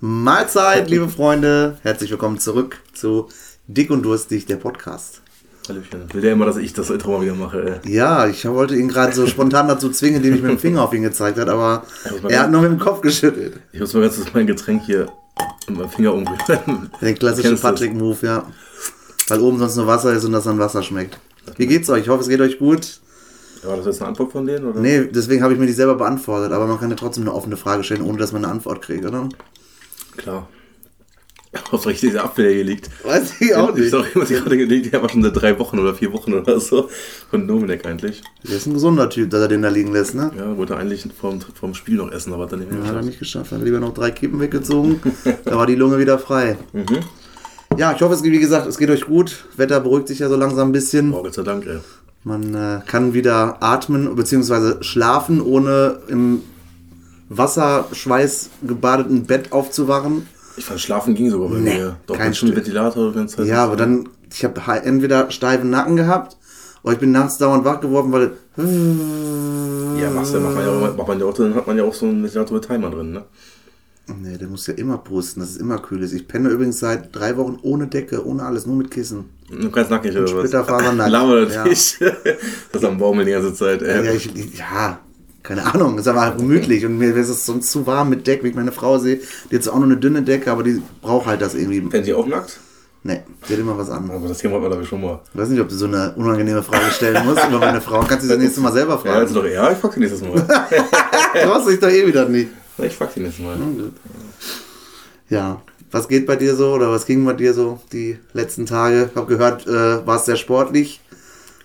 Mahlzeit, liebe Freunde. Herzlich willkommen zurück zu Dick und Durstig, der Podcast. Hallöchen. Will der immer, dass ich das Intro mal wieder mache, ey. Ja, ich wollte ihn gerade so spontan dazu zwingen, indem ich mit dem Finger auf ihn gezeigt habe, aber er hat nur mit dem Kopf geschüttelt. Ich muss mal ganz kurz mein Getränk hier mit meinem Finger umrühren. Der klassische Kennst du das? Patrick-Move, ja. Weil oben sonst nur Wasser ist und das dann Wasser schmeckt. Wie geht's euch? Ich hoffe, es geht euch gut. War das jetzt eine Antwort von denen? Oder? Nee, deswegen habe ich mir die selber beantwortet, aber man kann ja trotzdem eine offene Frage stellen, ohne dass man eine Antwort kriegt, oder? Klar. Ob richtig Apfel hier liegt. Weiß ich auch Ich nicht. sag immer, die gerade gelegt, der war schon seit drei Wochen oder vier Wochen oder so. Von Dominik eigentlich. Der ist ein gesunder Typ, dass er den da liegen lässt, ne? Ja, wollte eigentlich vorm, vorm Spiel noch essen, aber hat dann nicht mehr Hat er geschafft. nicht geschafft. Hat lieber noch drei Kippen weggezogen. da war die Lunge wieder frei. Ja, ich hoffe, es geht, wie gesagt, es geht euch gut. Wetter beruhigt sich ja so langsam ein bisschen. Oh, Gott sei Dank, ey. Man äh, kann wieder atmen bzw. schlafen, ohne im Wasserschweiß gebadeten Bett aufzuwachen. Ich fand, schlafen ging sogar bei Nee, mir. Doch, kein schon. Ventilator die ganze Zeit. Ja, aber dann, ich habe entweder steifen Nacken gehabt oder ich bin nachts dauernd wach geworden, weil. Ja, machst du, macht man ja auch, macht man ja auch, dann hat man ja auch so einen Ventilator mit Timer drin, ne? Nee, der muss ja immer pusten, dass es immer kühl ist. Ich penne übrigens seit drei Wochen ohne Decke, ohne alles, nur mit Kissen. Du kannst nackig oder was? Splitterfasernackt. Laber Ja. nicht. Das ist am Baumeln die ganze Zeit, ey. Ja, ich, ja, keine Ahnung, ist aber gemütlich und mir ist es sonst zu warm mit Deck, wie ich meine Frau sehe. Die hat zwar auch nur eine dünne Decke, aber die braucht halt das irgendwie. Pennt ihr auch nackt? Nee, die hat immer was an. Aber das Thema hatten wir ich schon mal. Ich weiß nicht, ob du so eine unangenehme Frage stellen musst über meine Frau. Kannst du sie das nächste Mal selber Ja, also fragen. doch, ja, ich frag sie nächstes Mal. Traust dich doch eh wieder nicht. ich frag sie nächstes Mal. Ja, was geht bei dir so oder was ging bei dir so die letzten Tage? Ich habe gehört, äh, warst sehr sportlich.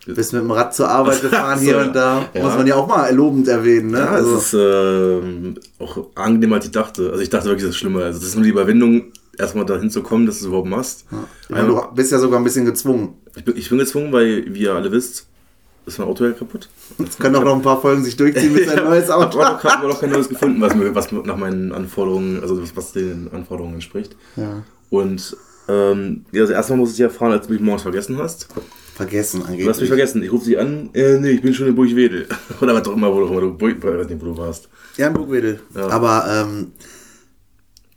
Bist mit dem Rad zur Arbeit gefahren so, hier und da. ja. Muss man ja auch mal lobend erwähnen. Ne? Ja, also, es ist ähm, auch angenehmer, als ich dachte. Also ich dachte wirklich, das ist schlimmer. Also das ist nur die Überwindung, erstmal dahin zu kommen, dass du es überhaupt machst. ich meine, du bist ja sogar ein bisschen gezwungen. Ich bin, ich bin gezwungen, weil, wie ihr alle wisst, ist mein Auto ja kaputt. Es können auch noch ein paar Folgen sich durchziehen bis ein neues Auto. Aber noch, hab noch kein neues gefunden, was, mir, was nach meinen Anforderungen, also was, was den Anforderungen entspricht. Ja. Und ähm, ja, also erstmal muss ich ja fahren, als du mich morgens vergessen hast. Vergessen Du hast mich angeblich. vergessen. Ich rufe sie an. Äh, nee, ich bin schon in Burgwedel. Oder was auch immer, wo du, wo du, wo du warst. Ja, in Burgwedel. Ja. Aber ähm,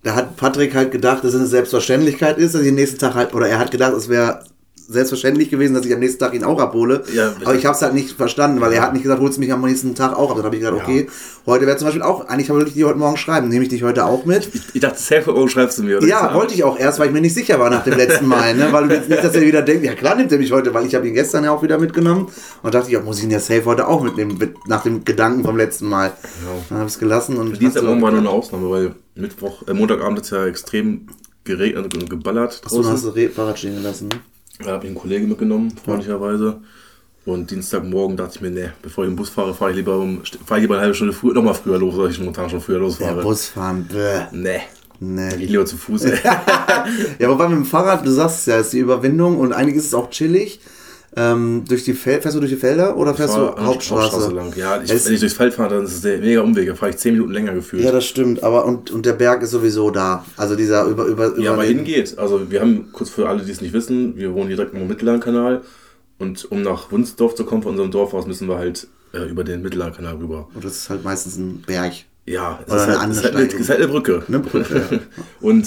da hat Patrick halt gedacht, dass es eine Selbstverständlichkeit ist, dass ich den nächsten Tag halt, oder er hat gedacht, es wäre selbstverständlich gewesen, dass ich am nächsten Tag ihn auch abhole. Ja, aber ich habe es halt nicht verstanden, weil er hat nicht gesagt, holst du mich am nächsten Tag auch ab. Dann habe ich gesagt, okay, heute wäre zum Beispiel auch, eigentlich wollte ich die heute Morgen schreiben, nehme ich dich heute auch mit. Ich dachte, safe oh, schreibst du mir. Oder Ja, wollte ich auch erst, weil ich mir nicht sicher war nach dem letzten Mal, ne? weil du jetzt nicht, dass er wieder denkt, ja klar nimmt er mich heute, weil ich habe ihn gestern ja auch wieder mitgenommen und dachte ich, ja, muss ich ihn ja safe heute auch mitnehmen, mit, nach dem Gedanken vom letzten Mal. Dann habe ich es gelassen und Dienstagmorgen war nur eine Ausnahme, weil Mittwoch, äh, Montagabend es ja extrem geregnet und geballert Achso, hast du Fahrrad stehen gelassen. Ne? Da habe ich einen Kollegen mitgenommen, freundlicherweise. Und Dienstagmorgen dachte ich mir, nee, bevor ich den Bus fahre, fahre ich lieber um, fahre ich lieber eine halbe Stunde früher, noch mal früher los, weil ich momentan schon früher Der losfahre. Busfahren, bäh. Nee. Dann Nee. ich lieber zu Fuß. Ja, wobei mit dem Fahrrad, du sagst es ja, ist die Überwindung und eigentlich ist auch chillig. Ähm, durch die Fel fährst du durch die Felder oder fährst du an- Hauptstraße? lang. Ja, ich, wenn ich durchs Feld fahre, dann ist es der mega Umweg. Da fahre ich 10 Minuten länger gefühlt. Ja, das stimmt, aber und, und der Berg ist sowieso da. Also dieser über über Ja, über aber hingeht. Also wir haben, kurz für alle, die es nicht wissen, wir wohnen hier direkt am Mittellandkanal. Und um nach Wunsdorf zu kommen von unserem Dorf aus, müssen wir halt äh, über den Mittellandkanal rüber. Und das ist halt meistens ein Berg. Ja, es Oder ist eine halt, ist halt, eine, ist halt eine Brücke. Eine Brücke, ja. Und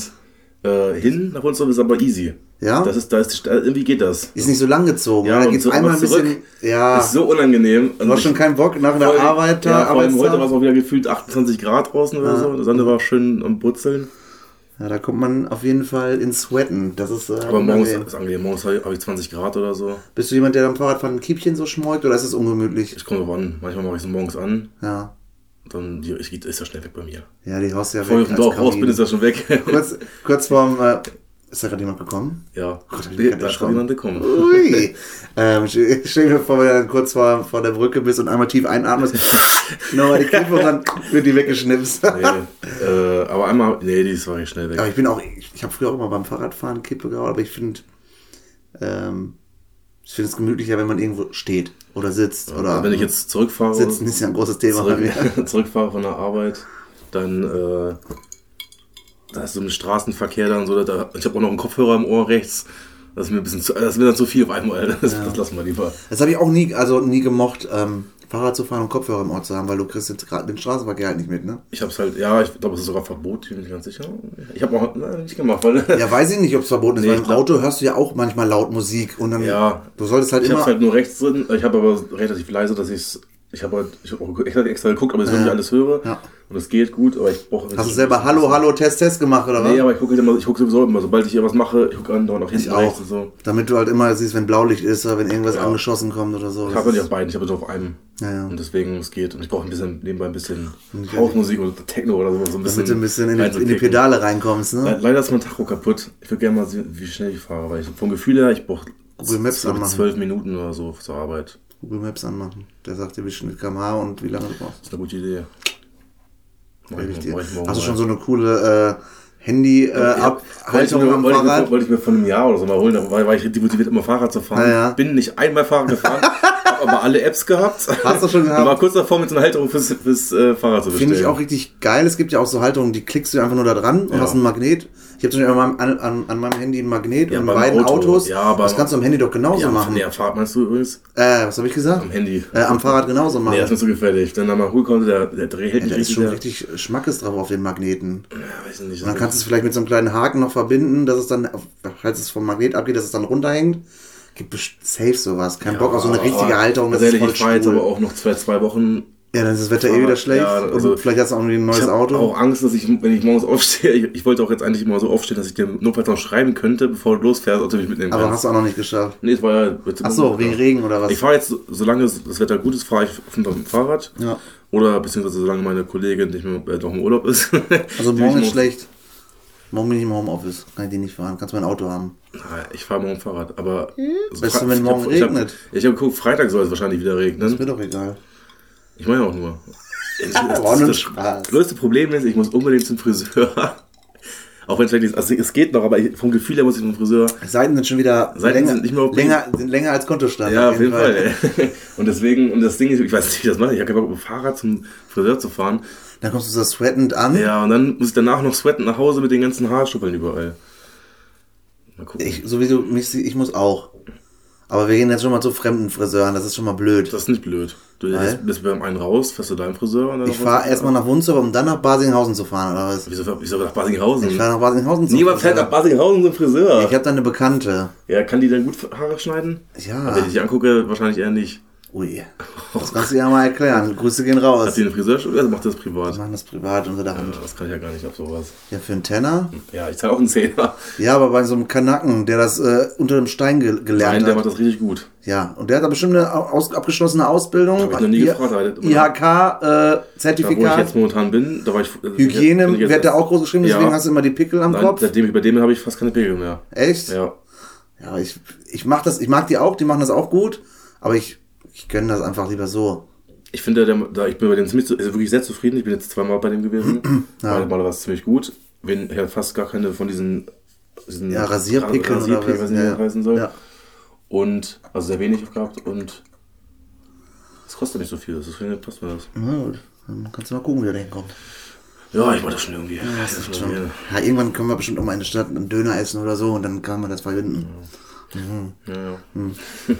äh, hin nach Wunsdorf ist aber easy. Ja? Das ist, da ist, irgendwie geht das. Ist nicht so lang gezogen. Ja, Ja, da und geht's so einmal ein zurück. bisschen. Ja, ist so unangenehm. du hast schon keinen Bock nach der Arbeit ja, vor allem heute war es auch wieder gefühlt 28 Grad draußen oder so. Die Sonne war schön am Brutzeln. Ja, da kommt man auf jeden Fall ins Sweaten. Das ist. Äh, Aber morgens ist angenehm. Morgens habe ich 20 Grad oder so. Bist du jemand, der am Fahrradfahren ein Kiebchen so schmollt oder ist es ungemütlich? Ich komme drauf an. Manchmal mache ich es morgens an. Ja. Dann die, ich, ist das schnell weg bei mir. Ja, die haust ja Bevor ich weg. als Dorf raus bin, ist das schon weg. kurz, kurz vorm. Äh, ist da gerade jemand gekommen? ja, hab ich Nee, grad da ist erschrocken. jemand gekommen. Ui. ähm, stell dir vor, wenn du dann kurz vor, vor der Brücke bist und einmal tief einatmest, nochmal die Kippe und dann wird die weggeschnipst. Nee, äh, aber einmal, nee, die ist war ich schnell weg. Aber ich bin auch, ich, ich habe früher auch immer beim Fahrradfahren Kippe gehauen, aber ich finde, ähm, ich finde es gemütlicher, wenn man irgendwo steht oder sitzt. Oder Also wenn ich jetzt zurückfahre, Sitzen ist ja ein großes Thema bei zurück, mir. zurückfahre von der Arbeit, dann äh, da ist so ein Straßenverkehr dann so, da, ich habe auch noch einen Kopfhörer im Ohr rechts. Das ist mir ein bisschen zu, das ist mir dann zu viel auf einmal. Das, das lassen wir lieber. Das habe ich auch nie, also nie gemocht, ähm, Fahrrad zu fahren und Kopfhörer im Ort zu haben, weil du kriegst den, den Straßenverkehr halt nicht mit, ne? Ich hab's halt, ja, ich glaube, es ist sogar verboten, ich bin nicht ganz sicher. Ich habe auch nein, nicht gemacht, weil. Ja, weiß ich nicht, ob es verboten ist, Nee, weil ich im Auto hörst du ja auch manchmal laut Musik und dann, Ja. du solltest halt Ich immer, hab's halt nur rechts drin, ich habe aber relativ leise, dass ich's. Ich habe halt, ich hab auch extra, geguckt, aber ich Ja. nicht alles höre. Ja. Und es geht gut, aber ich brauche. hast du selber Hallo, Hallo, Test, Test gemacht, oder was? Nee, aber ich gucke halt immer, ich gucke sowieso immer, sobald ich hier was mache, ich gucke andauernd nach hinten Ich rechts auch. und so. Damit du halt immer siehst, wenn Blaulicht ist oder wenn irgendwas Ja. angeschossen kommt oder so. Ich habe nicht ist- auf beiden, ich habe nur auf einem. Ja, ja. Und deswegen, es geht. Und ich brauche ein bisschen, nebenbei ein bisschen. Hausmusik oder Techno oder so. so ein bisschen Damit du ein bisschen in die, in die. Pedale reinkommst, ne? Le- Leider ist mein Tacho kaputt. Ich würde gerne mal sehen, wie schnell ich fahre, weil ich vom Gefühl her, ich brauche Google Maps anmachen. zwölf Minuten oder so zur Arbeit. Google Maps anmachen. Der sagt dir, wie schnell kmh und wie lange du brauchst. Das ist eine gute Idee. Richtig. mach ich morgen Hast du schon so eine coole äh, wollte, mir, am wollte, Fahrrad? wollte ich mir vor einem Jahr oder so mal holen, da war, war ich demotiviert, immer Fahrrad zu fahren. Ja, ja. Bin nicht einmal Fahrrad gefahren, habe aber alle Apps gehabt. Hast du schon gehabt? War kurz davor, mit so einer Halterung fürs, fürs äh, Fahrrad zu bestellen. Finde ich auch richtig geil. Es gibt ja auch so Haltungen, die klickst du einfach nur da dran und Ja. hast ein Magnet. Ich habe zum Beispiel an, meinem- an, an meinem Handy ein Magnet Ja, und in beim beiden Auto. Autos. Ja, aber- das kannst du am Handy doch genauso ja, machen. Nee, am Fahrrad meinst du übrigens? Äh, was habe ich gesagt? Am Handy. Äh, am Fahrrad genauso machen. Nee, das ist so gefährlich. Dann haben wir Hohlkonnte, der, der Dreh hält da nicht ist schon der- richtig Schmackes drauf auf den Magneten. Ja, weiß ich nicht. Und dann kannst du es vielleicht mit so einem kleinen Haken noch verbinden, dass es dann, falls es vom Magnet abgeht, dass es dann runterhängt. Gibt safe sowas. Kein Bock auf so eine richtige aber Halterung. Das ist voll ich fahre jetzt aber auch noch zwei, zwei Wochen. Ja, dann ist das Wetter eh Fahrrad. wieder schlecht. Ja, also- und vielleicht hast du auch irgendwie ein neues Ich habe Auto. auch Angst, dass ich, wenn ich morgens aufstehe, ich, ich wollte auch jetzt eigentlich mal so aufstehen, dass ich dir notfalls noch schreiben könnte, bevor du losfährst, ob du mich mitnehmen aber kannst. hast du auch noch nicht geschafft. Nee, es war ja. Ach so, wegen Regen oder was? Ich fahre jetzt, so- solange das Wetter gut ist, fahre ich auf dem Fahrrad. Ja. Oder beziehungsweise solange meine Kollegin nicht mehr äh, noch im Urlaub ist. Also morgen ich ist schlecht. Morgen bin ich im Homeoffice. Kann ich die nicht fahren. Kannst mein Auto haben. Nein, ich fahre morgen Fahrrad, aber. Also Weißt du, Fra- wenn ich morgen hab- ich hab- regnet? Ich habe geguckt, Freitag soll es wahrscheinlich wieder regnen. Ist mir doch egal. Ich meine auch nur. Das, das, das größte Problem ist, ich muss unbedingt zum Friseur. Auch wenn es vielleicht nicht, also es geht noch, aber ich, vom Gefühl her muss ich zum Friseur. Seiten sind schon wieder Seiten länger, sind nicht mehr länger, sind länger als Kontostand. Ja, auf jeden Fall. ey. Und deswegen, und das Ding ist, ich weiß nicht, wie ich das mache. Ich habe keinen Bock, mit dem Fahrrad zum Friseur zu fahren. Dann kommst du so sweatend an. Ja, und dann muss ich danach noch sweaten nach Hause mit den ganzen Haarschuppeln überall. Mal gucken. Ich, so wie du mich ich muss auch. Aber wir gehen jetzt schon mal zu fremden Friseuren, das ist schon mal blöd. das ist nicht blöd. Du Weil? bist, beim einen raus, fährst du deinen Friseur und dann Ich fahre erstmal nach Wunzerburg, um dann nach Basinghausen zu fahren, oder was? Wieso, wieso nach Basinghausen? Ich fahre nach Basinghausen zu Niemand fährt nach Basinghausen zum Friseur. Ich habe da eine Bekannte. ja, kann die dann gut Haare schneiden? Ja. Wenn ich dich angucke, wahrscheinlich eher nicht. Ui. Das kannst du ja mal erklären. Grüße gehen Hat raus. die eine Friseurschule oder macht das privat? Wir machen das privat unter der Hand. Ja, das kann ich ja gar nicht auf sowas. Ja, für einen Tenner. Ja, ich zahle auch einen Zehner. Ja, aber bei so einem Kanaken, der das äh, unter dem Stein ge gelernt Nein, der hat. macht das richtig gut. Ja, und der hat da bestimmt eine aus abgeschlossene Ausbildung. Hab ich noch nie gefragt, aber der- IHK, äh, Da, wo ich jetzt momentan bin, da war ich. äh, Hygiene ich jetzt wird da auch groß geschrieben, deswegen Ja. hast du immer die Pickel am Nein, Kopf. seitdem ich bei dem habe ich fast keine Pickel mehr. Echt? Ja. Ja, ich, ich mach das, ich mag die auch, die machen das auch gut, aber ich, ich gönne das einfach lieber so. Ich finde, der, da, ich bin bei dem ziemlich, also wirklich sehr zufrieden. Ich bin jetzt zweimal bei dem gewesen. ja. Mal war es ziemlich gut. Wenn ja fast gar keine von diesen, diesen Ja, Rasierpickeln oder Rasierpickeln, was. nicht, wie Ja, das heißen soll. ja. Und also sehr wenig gehabt und es kostet nicht so viel. Deswegen passt mir das. Na gut, dann kannst du mal gucken, wie der hinkommt. Ja, ich wollte das schon irgendwie. das ist schon, Ja, irgendwann können wir bestimmt auch mal in der Stadt einen Döner essen oder so und dann kann man das verbinden. ja, ja.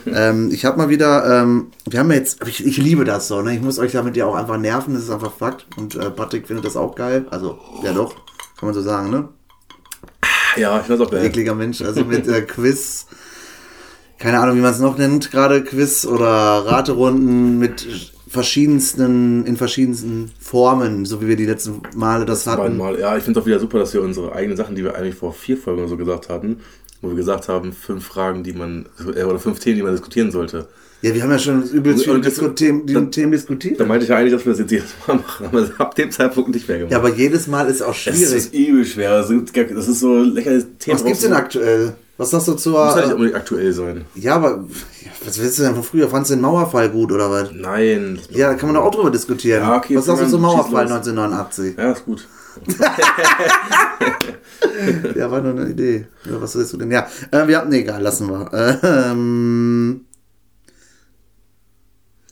ähm, ich habe mal wieder, ähm, wir haben jetzt, ich, ich liebe das so, ne? Ich muss euch damit ja auch einfach nerven, das ist einfach Fakt. Und äh, Patrick findet das auch geil. Also, ja doch, kann man so sagen, ne? ja, ich das auch geil. Ekliger Mensch, also mit äh, Quiz. Keine Ahnung, wie man es noch nennt, gerade Quiz oder Raterunden mit verschiedensten, in verschiedensten Formen, so wie wir die letzten Male das hatten. mal, ja, ich finde es auch wieder super, dass wir unsere eigenen Sachen, die wir eigentlich vor vier Folgen so gesagt hatten, wo wir gesagt haben, fünf Fragen, die man, äh, oder fünf Themen, die man diskutieren sollte. Ja, wir haben ja schon übelst viele das- Disku Themen, dann- Themen diskutiert. Da meinte ich ja eigentlich, dass wir das jetzt jedes Mal machen, aber ab dem Zeitpunkt nicht mehr gemacht. Ja, aber jedes Mal ist auch das schwierig. ist übel schwer. Das ist, das so lächerliches Thema. Was gibt's denn aktuell? Was sagst du Muss halt nicht zur. unbedingt aktuell sein. Ja, aber was willst du denn von früher? Fandst du den Mauerfall gut oder was? Nein. Ja, da kann man doch auch drüber diskutieren. Ja, okay, was sagst du zum Mauerfall los. 1989? Ja, ist gut. Ja, war nur eine Idee. Ja, was willst du denn? Ja, äh, wir haben, nee, egal, lassen wir. Ähm,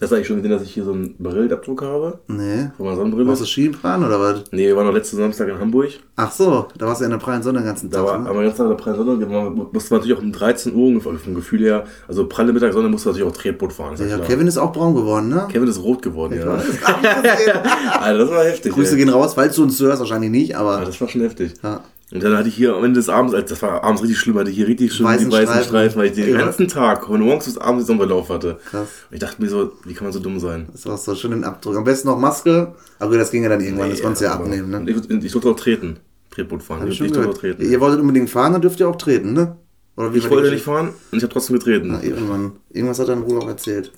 Hast du eigentlich schon gesehen, dass ich hier so einen Brillenabdruck habe? Nee. Von meiner Sonnenbrille? Warst du Skifahren oder was? Nee, wir waren noch letzten Samstag in Hamburg. Ach so, da warst du ja in der prallen Sonne den ganzen Da Tag. war ne? aber ganz nach der prallen Sonne, man musste man natürlich auch um 13 Uhr ungefähr vom Gefühl her, also pralle Mittagssonne musste natürlich auch Tretboot fahren. Ja, ja. Kevin ist auch braun geworden, ne? Kevin ist rot geworden, ja. weiß. Alter, das war heftig. Grüße ey. gehen raus, falls du uns zuhörst, wahrscheinlich nicht, Ja, aber das war schon heftig. ja. Und dann hatte ich hier am Ende des Abends, also das war abends richtig schlimm, hatte ich hier richtig schön Weißen die weißen Streifen. Streifen, weil ich den Ja. ganzen Tag von morgens bis abends den Sommerlauf hatte. Krass. Und ich dachte mir so, wie kann man so dumm sein? Das war so schön den Abdruck. Am besten noch Maske, aber das ging ja dann irgendwann, das konntest du ja abnehmen, ne? Ich, ich durfte auch treten. Tretboot fahren. Ich Ich, durfte auch treten. Ihr wolltet unbedingt fahren, dann dürft ihr auch treten, ne? Oder wie Ich wollte nicht fahren und ich habe trotzdem getreten. Na, irgendwann. Irgendwas hat er in Ruhe auch erzählt.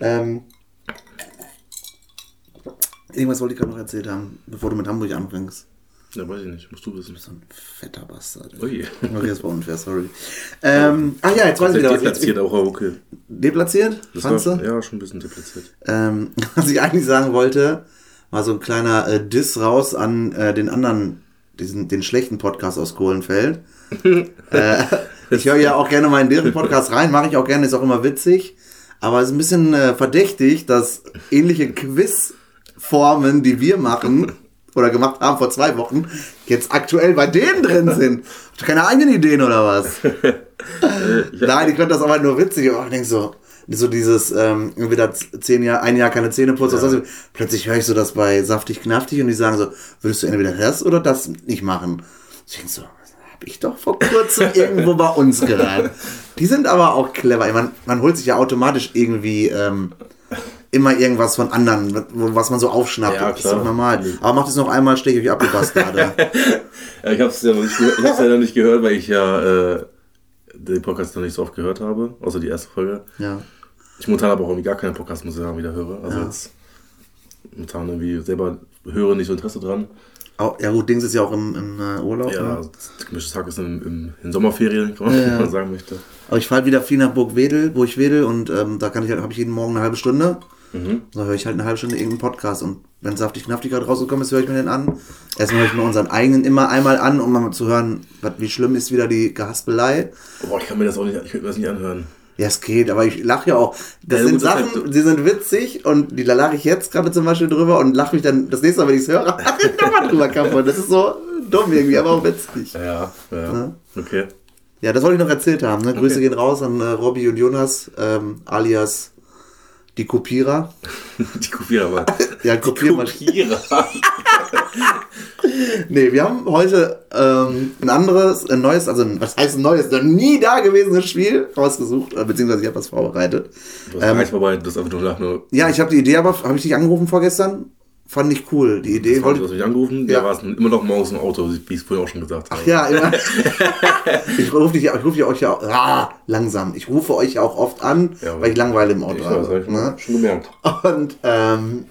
Ähm, irgendwas wollte ich gerade noch erzählt haben, bevor du mit Hamburg anfängst. Ja, weiß ich nicht. Musst du wissen. So ein fetter Bastard. Ui. Okay, das war unfair, sorry. Ähm, ach ja, jetzt weiß ich wieder, Deplatziert auch, okay. Deplatziert? Das Fandst war, du? ja, schon ein bisschen deplatziert. Ähm, was ich eigentlich sagen wollte, war so ein kleiner äh, Diss raus an äh, den anderen, diesen, den schlechten Podcast aus Kohlenfeld. äh, ich höre ja auch gerne mal in deren Podcast rein, mache ich auch gerne, ist auch immer witzig. Aber es ist ein bisschen äh, verdächtig, dass ähnliche Quizformen, die wir machen oder gemacht haben vor zwei Wochen, jetzt aktuell bei denen drin sind. Habt ihr keine eigenen Ideen oder was? Nein, ich fand das aber nur witzig. Aber ich denke so, so dieses, ähm, wieder zehn Jahre, ein Jahr keine Zähne putzen. Ja. Plötzlich höre ich so das bei Saftig Knaftig und die sagen so, würdest du entweder das oder das nicht machen? Ich denke so, habe ich doch vor kurzem irgendwo bei uns gehört. Die sind aber auch clever. Mein, man holt sich ja automatisch irgendwie ähm, immer irgendwas von anderen, was man so aufschnappt. Ja, das ist doch normal. Aber macht es noch einmal, steche ich euch ab, ihr Bastarde. Ja, ich habe es ja, noch nicht gehört- ich hab's ja noch nicht gehört, weil ich ja äh, den Podcast noch nicht so oft gehört habe, außer die erste Folge. ja. Ich momentan aber auch irgendwie gar keinen Podcast, muss ich sagen, wieder höre. Also Ja. jetzt momentan irgendwie selber höre nicht so Interesse dran. Auch, ja gut, Dings ist ja auch im, im äh, Urlaub. Ja, ne? gemischtes Tag ist in, in, in Sommerferien, kann man, Ja, sagen möchte. Aber ich fahre wieder viel nach Burgwedel, ich wedel und ähm, da kann ich halt, habe ich jeden Morgen eine halbe Stunde. Mhm. Da höre ich halt eine halbe Stunde irgendeinen Podcast und wenn saftig knaftig gerade rausgekommen ist, höre ich mir den an. Erstmal höre ich mir unseren eigenen immer einmal an, um mal zu hören, wie schlimm ist wieder die Gehaspelei. Boah, ich kann mir das auch nicht, ich mir das nicht anhören. Ja, es geht, aber ich lache ja auch. Das Ja, sind gut, das Sachen, halt- die sind witzig und die da lache ich jetzt gerade zum Beispiel drüber und lache mich dann das nächste Mal, wenn ich es höre, lache ich nochmal drüber kaputt. Das ist so dumm irgendwie, aber auch witzig. Ja, ja, ja. Okay. Ja, das wollte ich noch erzählt haben. Ne? Grüße gehen raus an äh, Robby und Jonas, ähm, alias die Kopierer. Die Kopierer aber. Ja, Kopiermaschine. Kopierer. Nee, wir haben heute ähm, ein anderes, ein neues, also was heißt ein neues, noch nie dagewesenes Spiel rausgesucht, äh, beziehungsweise ich habe was vorbereitet. Du hast Ähm, vorbereitet, das einfach nur nach nur. Ja, ich habe die Idee, aber habe ich dich angerufen vorgestern? Fand ich cool. Die Idee Du wollte hast mich angerufen, Ja. da war es immer noch morgens im Auto, wie ich es vorhin auch schon gesagt habe. Ja, immer. ich rufe dich, ich rufe ja euch ja auch, ah, langsam. Ich rufe euch ja auch oft an, Ja, weil ich Langeweile im Auto Ich weiß, habe. hab ich ne? schon gemerkt. Und ähm,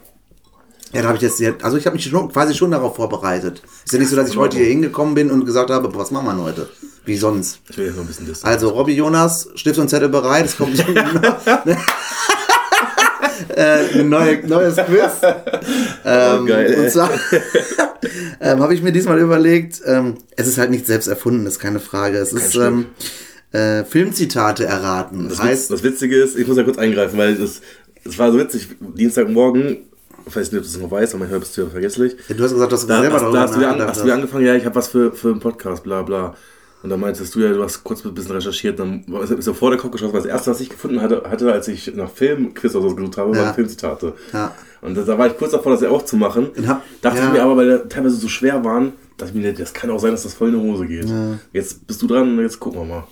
ja, da habe ich jetzt, also ich habe mich schon, quasi schon darauf vorbereitet. Ist ja nicht so, dass ich heute hier hingekommen bin und gesagt habe, was machen wir heute? Wie sonst? Ich will jetzt noch ein bisschen das. Also Robby Jonas, Stift und Zettel bereit, es kommt äh, ein neue, neues Quiz. Ähm, Oh, geil, und zwar ähm, habe ich mir diesmal überlegt, ähm, es ist halt nicht selbst erfunden, ist keine Frage. Es ist Stück. ähm, äh, Filmzitate erraten. Das, heißt, das Witzige ist, ich muss da kurz eingreifen, weil es, es war so witzig, Dienstagmorgen, ich weiß nicht, ob du es noch weißt, aber manchmal bist du ja vergesslich. ja, du hast gesagt, dass du Da, selber hast, darüber da hast, du an, hast du angefangen, ja, ich habe was für, für einen Podcast, bla bla. Und dann meintest du ja, du hast kurz ein bisschen recherchiert, dann ist so vor der Kopf geschossen, weil das erste, was ich gefunden hatte, hatte als ich nach Filmquiz oder so gesucht habe, Ja. waren Filmzitate. Ja. Und da, da war ich kurz davor, das ja auch zu machen. Hab- Dachte ja. ich mir aber, weil der teilweise so schwer waren, dachte ich mir, das kann auch sein, dass das voll in die Hose geht. Jetzt bist du dran und jetzt gucken wir mal.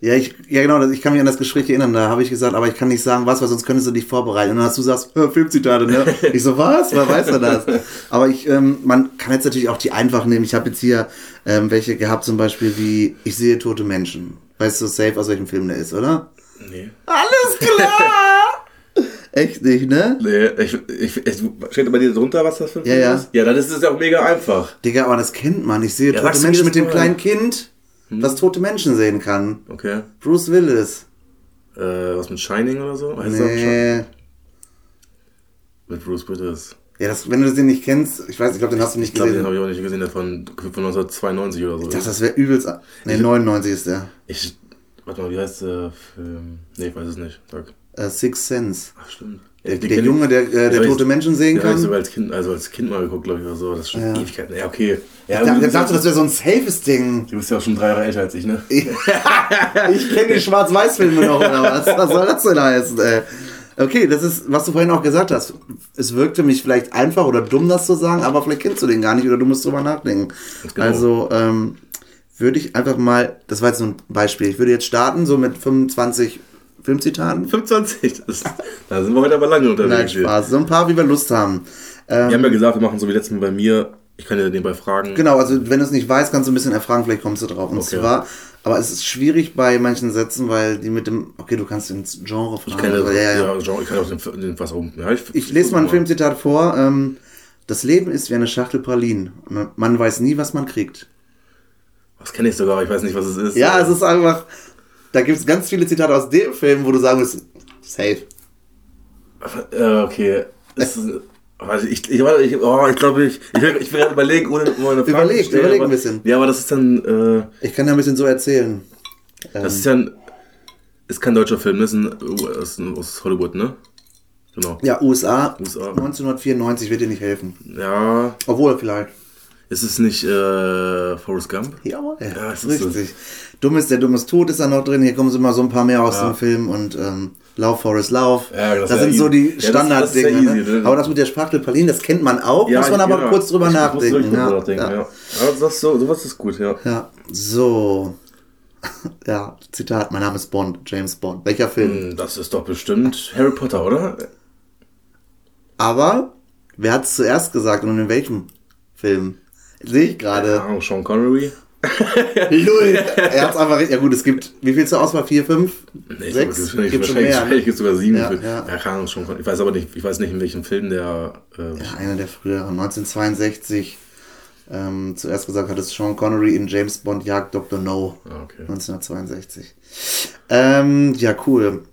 Ja, ich, ja genau, ich kann mich an das Gespräch erinnern, da habe ich gesagt, aber ich kann nicht sagen, was, weil sonst könntest du dich vorbereiten. Und dann hast du gesagt, "Ja, Filmzitate, ne? Ich so, was? Wer weiß denn das? Aber ich, ähm, man kann jetzt natürlich auch die einfach nehmen. Ich habe jetzt hier ähm, welche gehabt, zum Beispiel wie Ich sehe tote Menschen. Weißt du safe, aus welchem Film der ist, oder? Nee. Alles klar! Echt nicht, ne? Nee, ich, ich, ich, steht bei dir drunter, was das für ein Ja, Film ja. ist? Ja, dann ist es ja auch mega einfach. Digga, aber das kennt man. Ich sehe Ja, tote Menschen mit dem kleinen Kind, das tote Menschen sehen kann. Okay. Bruce Willis. Äh, was mit Shining oder so? Heißt? Nee. Mit Bruce Willis. Ja, das, wenn du den nicht kennst, ich weiß, ich glaube, den hast du nicht Ich glaube, den gesehen. habe ich auch nicht gesehen, der von, von 1992 oder so. Ich dachte, das wäre übelst. Ne, 99 ist der. Ich, warte mal, wie heißt der Film? Nee, ich weiß es nicht. Sag. Äh, Six Sense. Ach, stimmt. Der, der kenn Junge, der, äh, der hab ich- tote Menschen sehen Den habe ich kann. sogar als Kind, also als Kind mal geguckt, glaube ich, oder so. Das ist schon Ja. Ewigkeiten. Ja, okay. Ja, Ich dachte, du, ich dachte, das wäre so ein safes Ding. du bist ja auch schon drei Jahre älter als ich, ne? Ich kenne die Schwarz-Weiß-Filme noch, oder was? Was soll das denn heißen, ey? Okay, das ist, was du vorhin auch gesagt hast. Es wirkte mich vielleicht einfach oder dumm, das zu sagen, aber vielleicht kennst du den gar nicht oder du musst drüber nachdenken. genau. Also, ähm, würde ich einfach mal, das war jetzt nur ein Beispiel, ich würde jetzt starten, so mit 25 Filmzitaten. 25. Das, da sind wir heute aber lange unterwegs. Nein. Spaß. So ein paar, wie wir Lust haben. Ähm, Wir haben ja gesagt, wir machen so wie letztes Mal bei mir. Ich kann dir nebenbei fragen. Genau, also wenn du es nicht weißt, kannst du ein bisschen erfragen, vielleicht kommst du drauf. Und Okay. zwar, aber es ist schwierig bei manchen Sätzen, weil die mit dem, okay, du kannst ins Genre fragen. Ich kann, aber ja, ja, ja. Genre, ich kann auch den, den was um. Ja, ich, Ich lese mal ein Filmzitat vor. Ähm, das Leben ist wie eine Schachtel Pralinen. Man weiß nie, was man kriegt. Das kenne ich sogar, ich weiß nicht, was es ist. Ja, es ist einfach. Da gibt es ganz viele Zitate aus dem Film, wo du sagen musst, safe. Äh, okay. Ist, ich, ich, ich, oh, ich glaube, ich, ich, will- ich will gerade überlegen, ohne meine Frage Überleg, stellen, überleg ein bisschen. Ja, aber das ist dann, äh, Ich kann ja ein bisschen so erzählen. das ist ja ein, ist kein deutscher Film, das ist, ein, ist ein, aus Hollywood, ne? Genau. Ja, USA, USA. 1994 wird dir nicht helfen. Ja, Obwohl, vielleicht. Ist es nicht äh, Forrest Gump? Jawohl. Ja, Ja, das ist richtig. Dumm ist der dummes Tod ist da noch drin. Hier kommen so mal so ein paar mehr aus Ja. dem Film und ähm, Lauf Forest Lauf. Ja, das das ja sind so die Ja, das- Standarddinge. das ja ne? Aber das mit der Spachtel Pralinen, das kennt man auch, muss man aber ja. kurz drüber Ich nachdenken. wirklich drüber ja, nachdenken, ja. ja. Aber das ist so, sowas ist gut, ja. ja, so. ja, Zitat, mein Name ist Bond, James Bond. Welcher Film? Hm, Das ist doch bestimmt Harry Potter, oder? Aber, wer hat es zuerst gesagt und in welchem Film? Sehe ich Keine gerade. Ahnung, Sean Connery? Null. er hat es einfach richtig. Ja gut, es gibt, wie viel zur Auswahl? Vier, fünf? Nee, sechs? Ich glaube, gibt schon wahrscheinlich, mehr. wahrscheinlich gibt es sogar sieben. Ja, Ja, ja. keine Ahnung, Sean Connery. Ich weiß aber nicht, ich weiß nicht, in welchem Film der. Äh, Ja, einer der früheren, 1962. Ähm, zuerst gesagt hat es Sean Connery in James Bond Jagd Dr. No. Ah, okay. 1962. Ähm, ja, cool.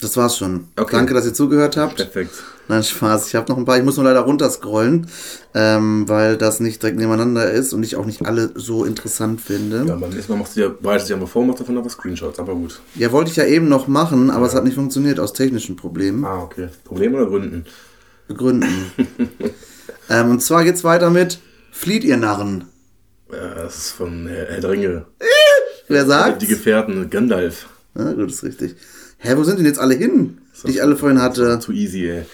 Das war's schon. Okay. Danke, dass ihr zugehört habt. Perfekt. Nein, Spaß. Ich habe noch ein paar. Ich muss nur leider runterscrollen, ähm, weil das nicht direkt nebeneinander ist und ich auch nicht alle so interessant finde. Ja, Ja, beim nächsten Mal machst du ja, du ja mal vor, machst davon aber Screenshots, aber gut. wollte ich ja eben noch machen, aber es hat nicht funktioniert aus technischen Problemen. Ah, okay. Problem oder Gründen? Gründen. ähm, und zwar geht's weiter mit Flieht ihr Narren. Ja, das ist von Herr, Herr der Ringe. Wer sagt? Die Gefährten, Gandalf. Ja, gut, ist richtig. Hä, wo sind denn jetzt alle hin, die ich alle vorhin hatte? Zu easy, ey.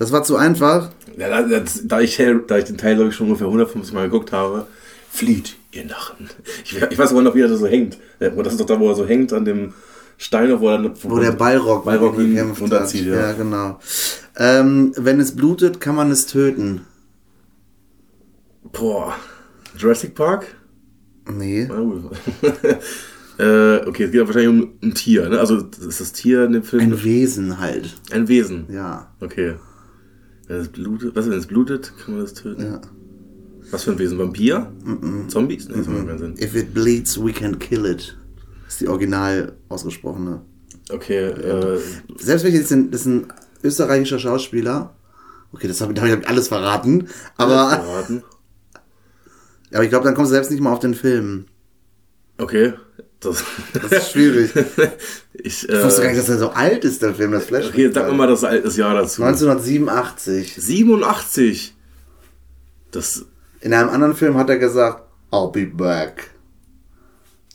Das war zu einfach. Ja, da, das, da, ich, da ich den Teil, glaube ich, schon ungefähr 150 Mal geguckt habe, flieht ihr Narren. Ich, ich weiß aber noch, wie er da so hängt. Das ist doch da, wo er so hängt an dem Stein, wo er dann. Wo der Ballrock, Ballrock ihn runterzieht, ja. Ja, genau. Ähm, wenn es blutet, kann man es töten. Boah. Jurassic Park? Nee. Äh, okay, es geht wahrscheinlich um ein Tier, ne? Also ist das Tier in dem Film Ein Wesen halt. ein Wesen? Ja. Okay. Wenn es blutet, was, wenn es blutet, kann man das töten? ja. Was für ein Wesen? Vampir? Zombies? Nee, das macht keinen Sinn. If it bleeds, we can kill it. Das ist die original ausgesprochene. Okay, äh, Selbst wenn ich jetzt den, das ist ein österreichischer Schauspieler. Okay, das habe hab ich alles verraten. Aber, verraten. aber ich glaube, dann kommst du selbst nicht mal auf den Film. Okay. Das, Das ist schwierig. ich, Ich wusste gar äh, nicht, dass er so alt ist, der Film, das Flash. okay, sag mir mal das, das Jahr dazu. 1987. 87. Das, In einem anderen Film hat er gesagt, I'll be back.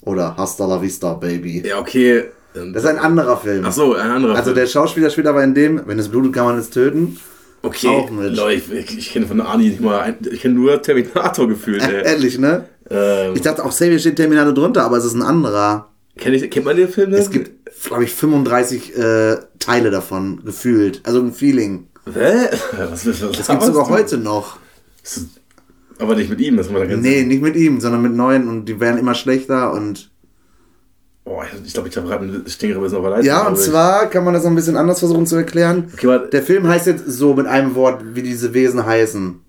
Oder Hasta la vista, baby. ja, okay. Das ist ein anderer Film. Ach so, ein anderer Also Film. der Schauspieler spielt aber in dem, wenn es blutet, kann man es töten. Okay, auch mit. Leute, ich, ich, kenne von Arnie nicht mal, ein, ich kenne nur Terminator gefühlt, ey. Ehrlich, ne? ähm, Ich dachte auch, Xavier steht Terminator drunter, aber es ist ein anderer. kenn ich, kennt man den Film denn? Es gibt, glaube ich, 35 äh, Teile davon, gefühlt. Also ein Feeling. Hä? Was, was, was Das gibt sogar heute noch. Aber nicht mit ihm, das macht ganz Nee, nicht mit ihm, sondern mit neuen und die werden immer schlechter und. Oh, ich glaube, ich habe gerade einen Stinker bis noch verleitet. Ja, und zwar kann man das noch ein bisschen anders versuchen zu erklären. Okay. Der Film heißt jetzt so mit einem Wort, wie diese Wesen heißen.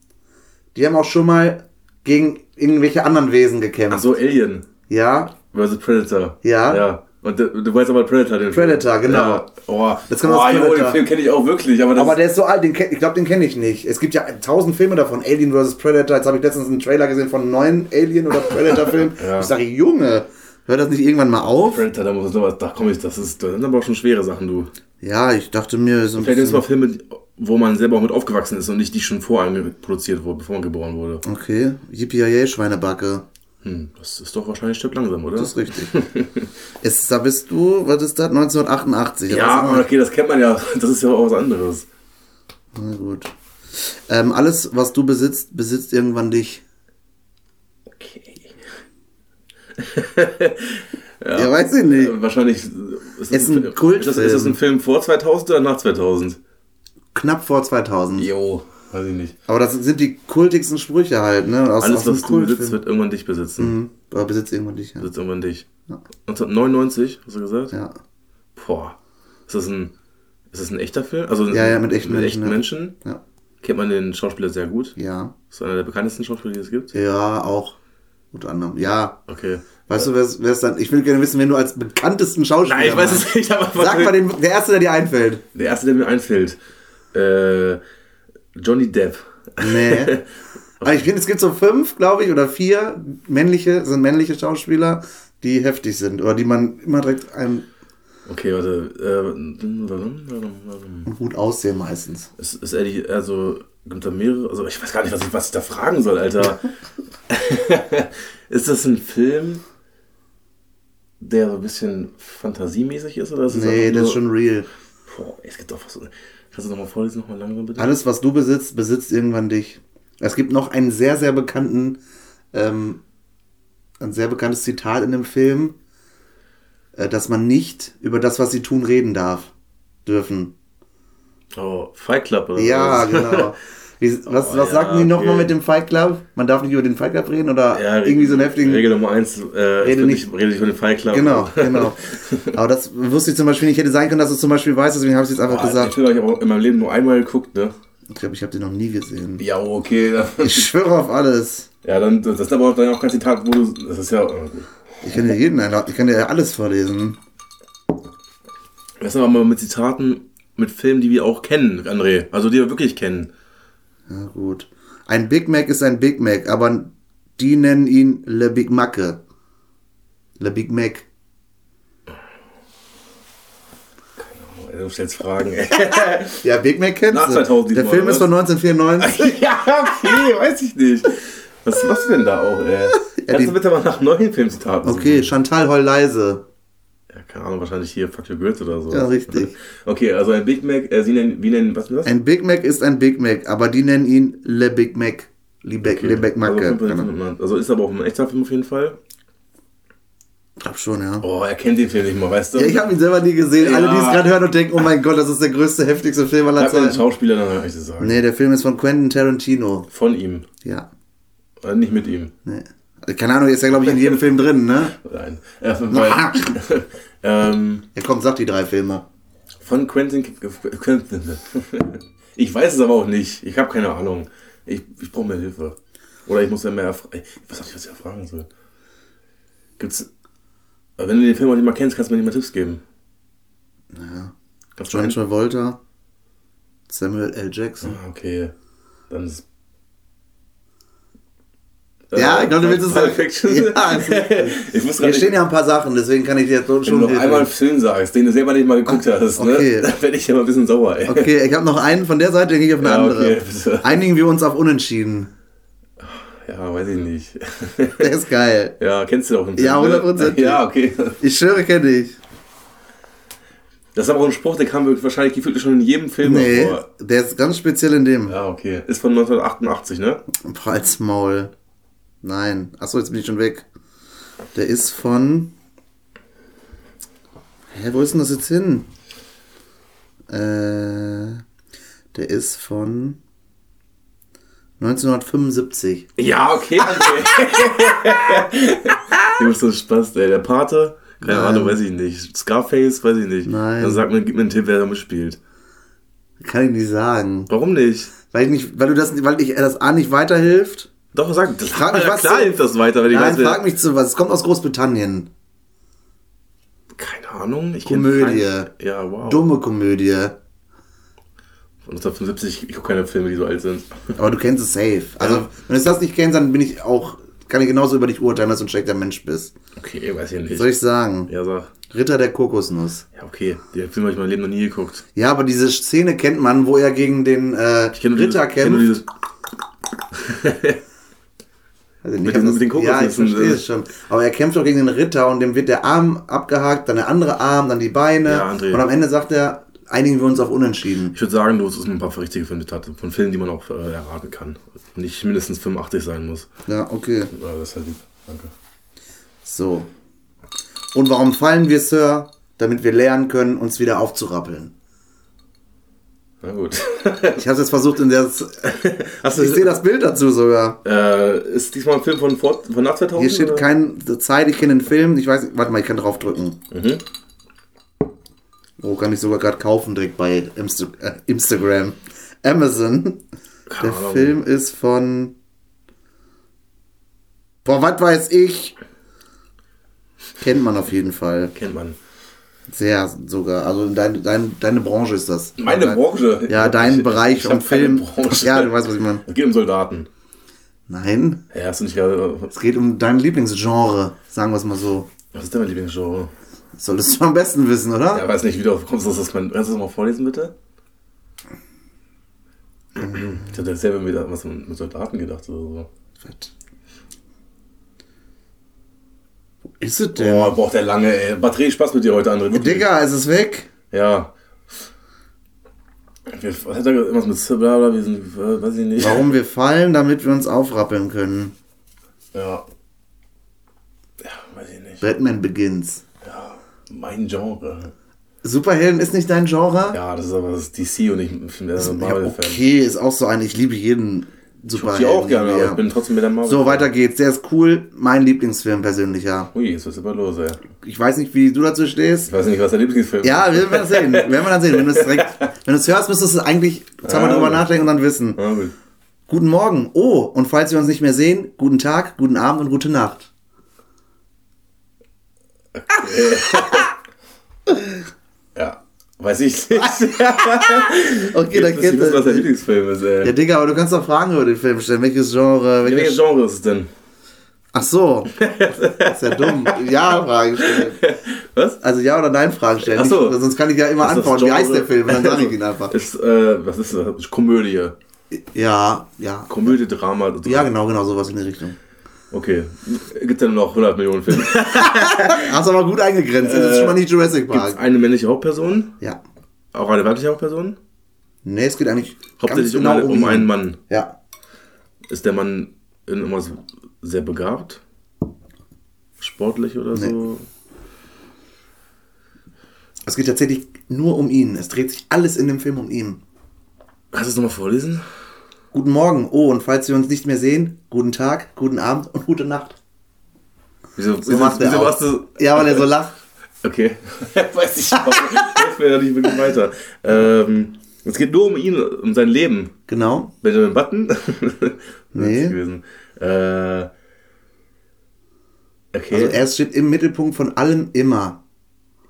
Die haben auch schon mal gegen irgendwelche anderen Wesen gekämpft. Ach so, Alien Ja, vs. Predator. Ja. Ja. Und du, du weißt aber Predator, den Predator, Film. genau. Ja. Oh, Das kommt oh, jo, Predator. den Film kenne ich auch wirklich, aber aber der ist so alt, den ich glaube, den kenne ich nicht. Es gibt ja tausend Filme davon, Alien vs. Predator. Jetzt habe ich letztens einen Trailer gesehen von einem neuen Alien- oder Predator-Film. Ja. Ich sage, Junge, Hört das nicht irgendwann mal auf? Predator, da muss sowas, da komme ich, das ist, das sind aber auch schon schwere Sachen, du. Ja, ich dachte mir so ein Vielleicht ist mal bisschen. Filme, wo man selber auch mit aufgewachsen ist und nicht die schon vor einem produziert wurde, bevor man geboren wurde. Okay, yippie Schweinebacke. Hm, das ist doch wahrscheinlich stirbt langsam, oder? Das ist richtig. ist, da bist du, was ist das? 1988. ja, Das aber okay, das kennt man ja. Das ist ja auch was anderes. Na gut. Ähm, alles, was du besitzt, besitzt irgendwann dich. Okay. Ja, weiß ich nicht. Äh, wahrscheinlich ist, das Ist ein Film- Kultfilm. Ist das, ein Film vor 2000 oder nach 2000? Knapp vor 2000. Jo, weiß ich nicht. Aber das sind die kultigsten Sprüche halt, ne? Aus, Alles, aus was du besitzt, wird irgendwann dich besitzen. Mhm. Aber besitzt irgendwann dich, ja. Besitzt irgendwann dich. Ja. 1999, hast du gesagt? Ja. Boah. Ist das ein, ist das ein echter Film? Also Ja, ja, mit echten mit Menschen, echten ja. Menschen? Ja. Kennt man den Schauspieler sehr gut? Ja. Ist einer der bekanntesten Schauspieler, die es gibt? Ja, auch. Unter anderem. Ja. Okay. Weißt du, wer ist dann? Ich will gerne wissen, wen du als bekanntesten Schauspieler Nein, ich weiß es nicht, aber Sag mal den, der erste, der dir einfällt. Der erste, der mir einfällt. Äh, Johnny Depp. Nee. Aber ich finde, es gibt so fünf, glaube ich, oder vier männliche, sind männliche Schauspieler, die heftig sind. Oder die man immer direkt einem Okay, warte. Äh, gut aussehen meistens. ist, ist ehrlich, also gibt da mehrere, also ich weiß gar nicht, was ich, was ich da fragen soll, Alter. ist das ein Film, der so ein bisschen fantasiemäßig ist? Oder ist Nee, das ist schon real. Boah, es gibt doch was. Kannst du nochmal vorlesen, nochmal langsam bitte? Alles, was du besitzt, besitzt irgendwann dich. Es gibt noch einen sehr, sehr bekannten, ähm, ein sehr bekanntes Zitat in dem Film, äh, dass man nicht über das, was sie tun, reden darf. Dürfen. Oh, Fight Club oder Ja, was? genau. Was Oh, was ja, sagten die nochmal okay. mit dem Fight Club? Man darf nicht über den Fight Club reden oder Ja, irgendwie so einen heftigen. Regel Nummer eins, äh, rede, nicht- rede nicht über den Fight Club. Genau, genau. Aber das wusste ich zum Beispiel nicht. Hätte sein können, dass du zum Beispiel weißt, deswegen habe ich es jetzt einfach Den gesagt. Film habe ich aber in meinem Leben nur einmal geguckt, ne? Ich glaube, ich habe den noch nie gesehen. Ja, okay. Ich schwöre auf alles. Ja, dann, das ist aber auch dann auch kein Zitat, wo du, das ist ja, gut. Ich kann dir jeden einladen. Ich kann dir ja alles vorlesen. Das ist aber mal mit Zitaten, mit Filmen, die wir auch kennen, André. Also die wir wirklich kennen. Ja, gut. Ein Big Mac ist ein Big Mac, aber die nennen ihn Le Big Macke. Le Big Mac. Du stellst Fragen, ey. Ja, Big Mac kennst Nach du. 2000 Der diesmal, Film ist von 1994. ja, okay, weiß ich nicht. Was machst du denn da auch, ey? Kannst die- du bitte mal nach neuen Filmzitaten Okay, Chantal heul leise. Ja, keine Ahnung, wahrscheinlich hier Fuck Your Girls oder so. Ja, richtig. Okay, also ein Big Mac, äh, sie nennen, wie nennen, was ist das? Ein Big Mac ist ein Big Mac, aber die nennen ihn Le Big Mac. Le Big, Okay, Big Macke. Also, Genau. 500, also ist aber auch ein echter Film auf jeden Fall. Ich glaub schon, ja. Oh, er kennt den Film nicht mal, weißt du? Ja, ich habe ihn selber nie gesehen. Alle, die es Ja. gerade hören und denken, oh mein Gott, das ist der größte, heftigste Film aller Sag mal den Zeiten. Schauspieler, dann kann ich das sagen. Nee, der Film ist von Quentin Tarantino. Von ihm. Ja. Äh, nicht mit ihm. Nee. Keine Ahnung, ist ja, glaube ich, in jedem Film drin, ne? Nein. Äh, weil, ähm, Ja, komm, sag die drei Filme. von Quentin. Quentin. ich weiß es aber auch nicht. Ich habe keine Ahnung. Ich, ich brauche mehr Hilfe. Oder ich muss ja mehr. Was hab ich, was ich erfragen soll? Gibt's. Wenn du den Film auch nicht mal kennst, kannst du mir nicht mal Tipps geben. Ja. Kannst du John Travolta, Samuel L. Jackson. Ah, okay. Dann ist. Ja, ich glaube, du willst es Pulp Fiction. Ja, ich muss Hier stehen ja ein paar Sachen, deswegen kann ich dir jetzt Wenn schon du noch helfen. einmal einen Film sagst, den du selber nicht mal geguckt hast, okay. ne? dann werde ich ja mal ein bisschen sauer, ey. Okay, ich habe noch einen von der Seite, den gehe ich auf eine Ja, andere. okay, bitte. Einigen wir uns auf Unentschieden. Ja, weiß ich nicht. Der ist geil. ja, kennst du auch einen Ja, Film, ne? 100%. Ja, okay. Ich schwöre, kenne ich. Das ist aber auch ein Spruch, der kam wahrscheinlich gefühlt schon in jedem Film Nee, vor. der ist ganz speziell in dem. Ja, okay. Ist von 1988, ne? Boah, als Maul. Nein. Achso, jetzt bin ich schon weg. Der ist von. Hä, wo ist denn das jetzt hin? Äh, der ist von 1975. Ja, okay, André. du bist so Spaß, ey. Der Pate? Keine Nein. Ahnung, weiß ich nicht. Scarface, weiß ich nicht. Nein. Dann sag mir, gib mir einen Tipp, wer da mitspielt. Kann ich nicht sagen. Warum nicht? Weil ich nicht, weil du das, weil ich das A nicht weiterhilft. Doch, sag, das Frag mich, ja, was klar hilft das weiter, wenn ich Nein, weiß, frag mich zu was. Es kommt aus Großbritannien. Keine Ahnung. Ich Komödie. keinen- Ja, wow. Dumme Komödie. Von 1975, ich gucke keine Filme, die so alt sind. Aber du kennst es safe. Also, Ja. wenn du das nicht kennst, dann bin ich auch kann ich genauso über dich urteilen, dass du ein schlechter Mensch bist. Okay, weiß ich nicht. Soll ich sagen? Ja, sag. Ritter der Kokosnuss. Ja, okay. Den Film habe ich mein Leben noch nie geguckt. Ja, aber diese Szene kennt man, wo er gegen den äh, Ich Ritter dieses, ich kämpft. Also Mit nicht, den- ob mit den das- Ja, ich Kokosnüssen, verstehe äh. es schon. Aber er kämpft doch gegen den Ritter und dem wird der Arm abgehakt, dann der andere Arm, dann die Beine. Ja, André. Und am Ende sagt er, einigen wir uns auf Unentschieden. Ich würde sagen, du hast ein paar richtige Filmzitate von Filmen, die man auch äh, erraten kann. Nicht mindestens 85 sein muss. Ja, okay. Ja, das ist halt lieb. Danke. So. Und warum fallen wir, Sir? Damit wir lernen können, uns wieder aufzurappeln. Na gut. Ich habe jetzt versucht, in der. Hast du, Ich sehe das Bild dazu sogar. äh, ist diesmal ein Film von, vor, von nach 2000? Hier steht oder? keine Zeit, ich kenne den Film. Ich weiß, warte mal, ich kann draufdrücken. Mhm. Wo kann ich sogar gerade kaufen, direkt bei Insta äh, Instagram. Amazon. Der Ahnung. Film ist von. Boah, was weiß ich? Kennt man auf jeden Fall. Kennt man. Sehr sogar. Also dein, dein, deine Branche ist das. Meine dein, Branche? Ja, dein Ich- Bereich ich und Film. Ja, du weißt, was ich meine. Es geht um Soldaten. Nein, Ja, hast du nicht gerade. es geht um dein Lieblingsgenre. Sagen wir es mal so. Was ist denn mein Lieblingsgenre? Das solltest du am besten wissen, oder? Ja, weiß nicht, wie du drauf kommst. Das ist mein, kannst du das mal vorlesen, bitte? Ich hatte selber mit was mit Soldaten gedacht oder so. Was? Wo ist es denn? Boah, braucht der lange, ey. Batterie Spaß mit dir heute, André. wirklich. Digga, ist es weg? Ja. Wir- Was hat er? Irgendwas mit Blabla, wir sind, äh, weiß ich nicht. Warum wir fallen, damit wir uns aufrappeln können. Ja. Ja, weiß ich nicht. Batman Begins. Ja, mein Genre. Superhelden ist nicht dein Genre? Ja, das ist aber das DC und ich bin der Ja, Marvel-Fan. okay, ist auch so ein, ich liebe jeden Ich Superhelden. auch gerne, aber ja. ich bin trotzdem mit der Marvel. So, weiter geht's. Der ist cool. Mein Lieblingsfilm persönlich, ja. Ui, jetzt ist aber los, ey. Ich weiß nicht, wie du dazu stehst. Ich weiß nicht, was der Lieblingsfilm Ja, ist. wir werden das sehen. Wir werden das sehen. Wenn du es direkt, wenn du es hörst, müsstest du es eigentlich zweimal Ja. drüber nachdenken und dann wissen. Ja, gut. Guten Morgen. Oh, und falls wir uns nicht mehr sehen, guten Tag, guten Abend und gute Nacht. Ja, weiß ich nicht. Okay, dann kennt wissen, was der er. Lieblingsfilm ist, ey. Ja, Digga, aber du kannst doch Fragen über den Film stellen. Welches Genre? Welches Welches Genre ist es denn? Ach so. ist ja dumm. Ja, Fragen stellen. Was? Also ja oder nein Fragen stellen. Ach so. Nicht, sonst kann ich ja immer ist antworten. Wie heißt der? Film? Dann sage ich ihn einfach. Ist, äh, was ist das? Komödie. Ja, ja. Komödie, Drama. Ja, genau, genau, sowas in die Richtung. Okay. Gibt es denn noch 100 Millionen Filme? Hast aber gut eingegrenzt. Das ist schon mal nicht Jurassic Park. eine männliche Hauptperson? Ja. Auch eine weibliche Hauptperson? Nee, es geht eigentlich Hauptsächlich ganz genau um, eine, um einen Mann. Ja. Ist der Mann in irgendwas sehr begabt? Sportlich oder so? Es geht tatsächlich nur um ihn. Es dreht sich alles in dem Film um ihn. Kannst du es nochmal vorlesen? Guten Morgen. Oh, und falls wir uns nicht mehr sehen, guten Tag, guten Abend und gute Nacht. Wieso, So macht er wieso machst du. Ja, weil er so lacht. Okay. Weiß ich auch. Hilft mir nicht wirklich weiter. Ähm, es geht nur um ihn, um sein Leben. Genau. Benjamin Button? Nee. Gewesen. Äh, okay. Also er steht im Mittelpunkt von allem immer.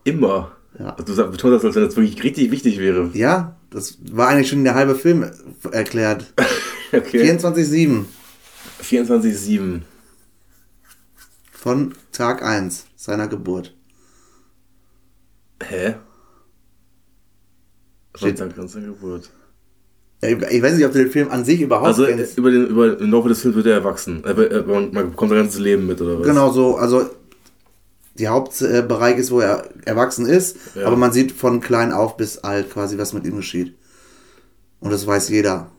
Immer. Ja. Also du betonst das, als wenn das wirklich richtig wichtig wäre. Ja, das war eigentlich schon der halbe Film erklärt. Okay. 24-7 24-7. von Tag 1 seiner Geburt. Hä? Steht- Sonntag, ganze Geburt. Ja, ich weiß nicht, ob du den Film an sich überhaupt Also kennst. über den, über, im Laufe des Films wird er erwachsen. Er, er, man man bekommt sein ganzes Leben mit, oder was? Genau so, also der Hauptbereich ist, wo er erwachsen ist, Ja. aber man sieht von klein auf bis alt quasi, was mit ihm geschieht. Und das weiß jeder.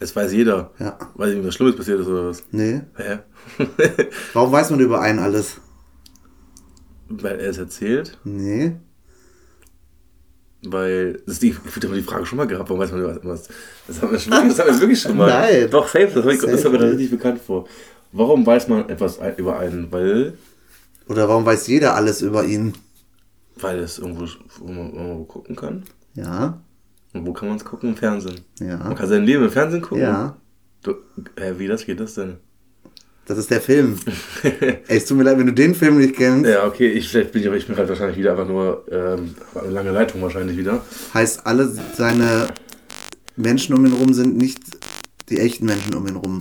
Das weiß jeder. Ja. Weiß ich nicht, was Schlimmes passiert ist, oder was? Nee. Hä? Warum weiß man über einen alles? Weil er es erzählt. Nee. Weil, das ist die, ich habe die Frage schon mal gehabt, warum weiß man über was? Das haben wir, schon, das haben wir wirklich schon mal. Nein. Doch, safe, das, ich, das Safe. kommt mir richtig bekannt vor. Warum weiß man etwas über einen? Weil, Oder warum weiß jeder alles über ihn? weil es irgendwo, wo man irgendwo gucken kann. Ja. Und wo kann man es gucken? Im Fernsehen. Man Ja. kann sein Leben im Fernsehen gucken? Ja. Du, hä, wie das geht das denn? Das ist der Film. Ey, es tut mir leid, wenn du den Film nicht kennst. Ja, okay, ich, vielleicht bin ich, aber ich bin gerade wahrscheinlich wieder einfach nur ähm, eine lange Leitung wahrscheinlich wieder. Heißt, alle seine Menschen um ihn rum sind nicht die echten Menschen um ihn rum.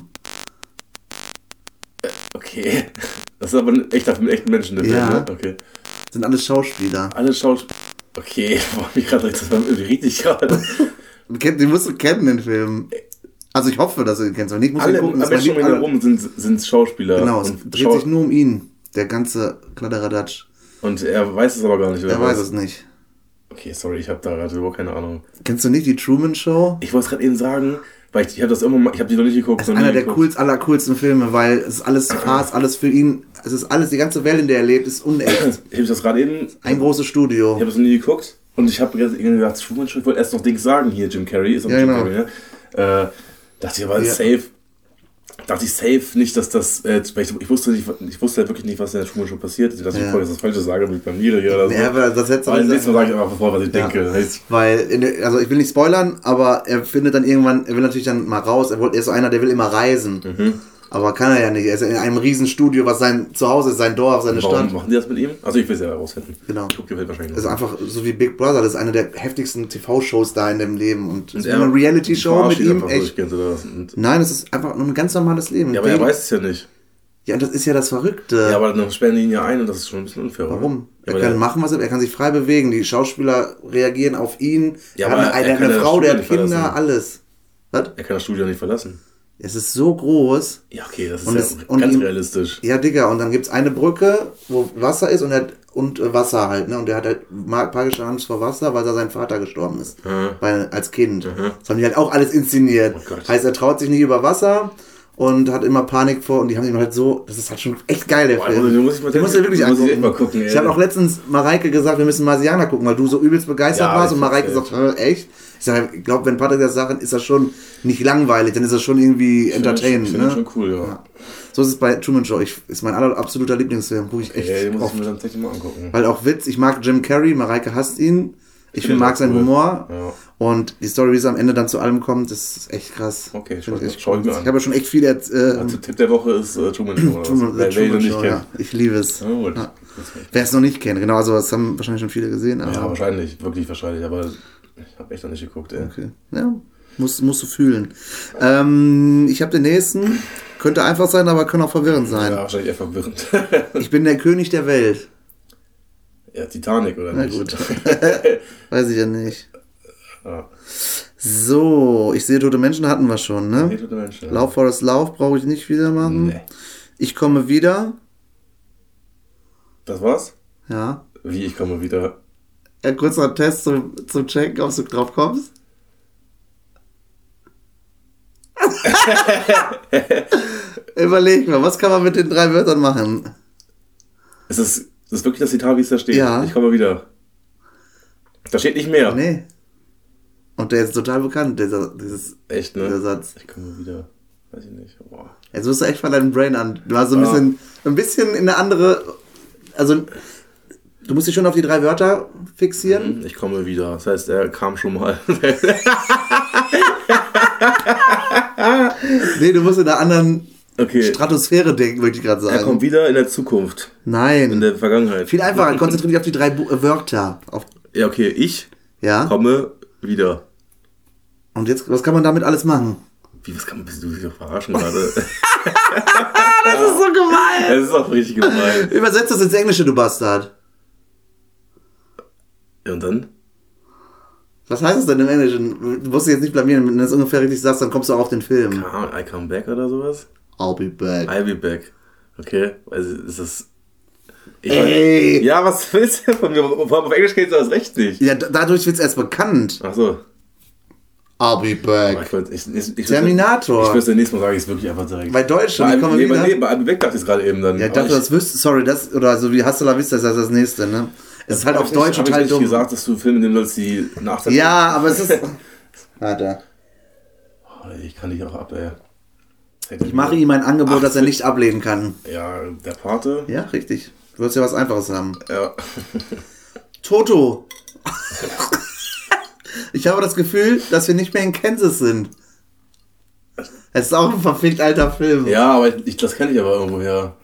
Okay. Das ist aber ein echter, ein echter Menschen, der Ja. Film, ne? Okay. Sind alles Schauspieler. Alle Schauspieler. Okay, boah, mich gerade das war irgendwie richtig gerade. Den musst du kennen, den Film. Also ich hoffe, dass du ihn kennst. Wenn nicht, musst Alle gucken. ihn Lieb- herum sind, sind Schauspieler. Genau, es dreht Schau- sich nur um ihn. Der ganze Kladderadatsch. und er weiß es aber gar nicht, oder Er weiß es nicht. Okay, sorry, ich habe da gerade überhaupt keine Ahnung. Kennst du nicht die Truman Show? Ich wollte es gerade eben sagen, weil ich, ich habe das immer mal, ich habe die noch nicht geguckt. Das ist einer der geguckt. coolsten, aller coolsten Filme, weil es ist alles Spaß, alles für ihn. Es ist alles, die ganze Welt, in der er lebt, ist unecht. Ich habe das gerade eben, Ein großes ich Studio. habe das noch nie geguckt und ich habe irgendwie gedacht, Truman Show, ich wollte erst noch Dings sagen hier, Jim Carrey ist Ja, Jim genau. Carrey, ne? Äh, dachte ich aber Ja. safe, dachte ich safe nicht, dass das, äh, ich, ich wusste nicht, ich wusste halt wirklich nicht, was in der Truman Show passiert ist. Dass ich Ja. voll das Falsche sage, mit Familie hier oder so. Ja, aber das nächstes Mal sage ich einfach vor, was ich Ja. denke. Heißt, Weil, der, also ich will nicht spoilern, aber er findet dann irgendwann, er will natürlich dann mal raus, er, wollte, er ist so einer, der will immer reisen. Mhm. Aber kann er ja nicht. Er ist in einem Riesenstudio, was sein Zuhause ist, sein Dorf, seine warum Stadt. machen die das mit ihm? Also ich will es ja herausfinden. Genau. Ich gucke die Welt wahrscheinlich Das ist einfach so wie Big Brother, das ist eine der heftigsten TV-Shows da in dem Leben. Und, es ist er- eine Reality-Show mit ihm, echt. oder. Und, Nein, es ist einfach nur ein ganz normales Leben. ja, aber er weiß es ja nicht. ja, und das ist ja das Verrückte. Ja, aber dann sperren die ihn ja ein und das ist schon ein bisschen unfair, oder? Warum? Ja, Er kann machen, was er will. Er kann sich frei bewegen. Die Schauspieler reagieren auf ihn. Ja, er hat aber eine, er er hat eine Frau, der hat Kinder, verlassen. alles. Was? Er kann das Studio nicht verlassen. Es ist so groß. Ja, okay, das ist Und ja es- und ganz ihm- realistisch. Ja, Digga, und dann gibt's eine Brücke, wo Wasser ist und, er, und äh, Wasser halt, ne? Und der hat halt ma- panische Angst vor Wasser, weil da sein Vater gestorben ist. Mhm. Weil, als Kind. Das haben die halt auch alles inszeniert. Oh heißt, er traut sich nicht über Wasser und hat immer Panik vor und die haben ihn halt so, das ist halt schon echt geil, der Boah, Film. den muss ich mal- den musst du wirklich muss ich angucken. echt mal gucken, ich habe auch letztens Mareike gesagt, wir müssen Marsianer gucken, weil du so übelst begeistert Ja, warst ich und Mareike sagt, echt? Ich sag, ich glaube, wenn Patrick das sagt, ist das schon nicht langweilig, dann ist das schon irgendwie entertainend. Ich finde ne? schon cool, ja. So ist es bei Truman Show. Ich, ist mein absoluter Lieblingsfilm. Gucke ich echt Ey, den muss oft. ich mir dann tatsächlich mal angucken. Weil auch Witz, ich mag Jim Carrey, Mareike hasst ihn. Ich Finde mag ich seinen cool. Humor. Ja. Und die Story, wie es am Ende dann zu allem kommt, das ist echt krass. Okay, schau- echt schau ich mir an. Ich habe ja schon echt viel jetzt. Äh, Also, Tipp der Woche ist äh, Truman Show. Truman, Wer- Truman Show, kennt. ja. Ich liebe es. Ja. Ja. Wer es noch nicht kennt, genau, also das haben wahrscheinlich schon viele gesehen. Ja, wahrscheinlich, wirklich wahrscheinlich, aber ich habe echt noch nicht geguckt, ey. okay. Ja, musst, musst du fühlen. Ähm, ich habe den nächsten. Könnte einfach sein, aber kann auch verwirrend sein. Ja, wahrscheinlich eher verwirrend. Ich bin der König der Welt. ja, Titanic, oder Na nicht? gut. Weiß ich ja nicht. Ja. So, ich sehe tote Menschen hatten wir schon, ne? Nee, tote Menschen, ja. Lauf Forest Lauf brauche ich nicht wieder machen. Nee. Ich komme wieder. Das war's? Ja. Wie, ich komme wieder. Ein kurzer Test zum, zum Checken, ob du drauf kommst. Überleg mal, was kann man mit den drei Wörtern machen? Ist das, ist das wirklich das Zitat, wie es da steht? Ja. Ich komme wieder. Da steht nicht mehr. Nee. Und der ist total bekannt, dieser, dieses, Echt, ne? dieser Satz. Ich komme wieder. Weiß ich nicht. Boah. Jetzt musst du echt von deinem Brain an. Du hast so ein Ja. bisschen, ein bisschen in eine andere. Also, du musst dich schon auf die drei Wörter fixieren. Ich komme wieder. Das heißt, er kam schon mal. Nee, du musst in einer anderen okay. Stratosphäre denken, würde ich gerade Er kommt sagen. wieder in der Zukunft. Nein. In der Vergangenheit. Viel einfacher, konzentriere dich auf die drei Bu Wörter. Auf, Ja, okay. Ich ja? komme wieder. Und jetzt, was kann man damit alles machen? Wie, was kann man, bist du dich doch verarschen gerade? Das ist so gemein. Es ist auch richtig gemein. Übersetzt das ins Englische, du Bastard. Ja, und dann? Was heißt das denn im Englischen? Du musst dich jetzt nicht blamieren, wenn du das ungefähr richtig sagst, dann kommst du auch auf den Film. I come back oder sowas? I'll be back. I'll be back. Okay, also ist das. Ich Ey. Ja, was willst du von mir? Vor allem auf Englisch geht das recht nicht. Ja, da- dadurch wird es erst bekannt. Ach so. I'll be back. Ich, wollte- ich, ich, ich, Terminator. Ich wüsste nächstes Mal sage ich es wirklich einfach direkt. Bei Deutsch schon, bei, die kommen nee, bei, wieder. nee, bei I'll be back dachte ich es gerade eben dann. Ja, ich dachte, das wüsste, sorry, das, oder so wie Hasta la Vista ist das das nächste, ne? Es ist halt auf ich nicht- Deutsch ich total nicht dumm. gesagt, dass du Filme nehmen sollst, die nach Ja, aber es ist. Warte. Oh, Ich kann dich auch ab, ey. Ich mache ihm ein Angebot, Ach, das er nicht ablehnen kann. Ja, der Pate. Ja, richtig. Du wirst ja was Einfaches haben. Ja. Toto. ich habe das Gefühl, dass wir nicht mehr in Kansas sind. Es ist auch ein verfickt alter Film. Ja, aber ich, das kenne ich aber irgendwoher.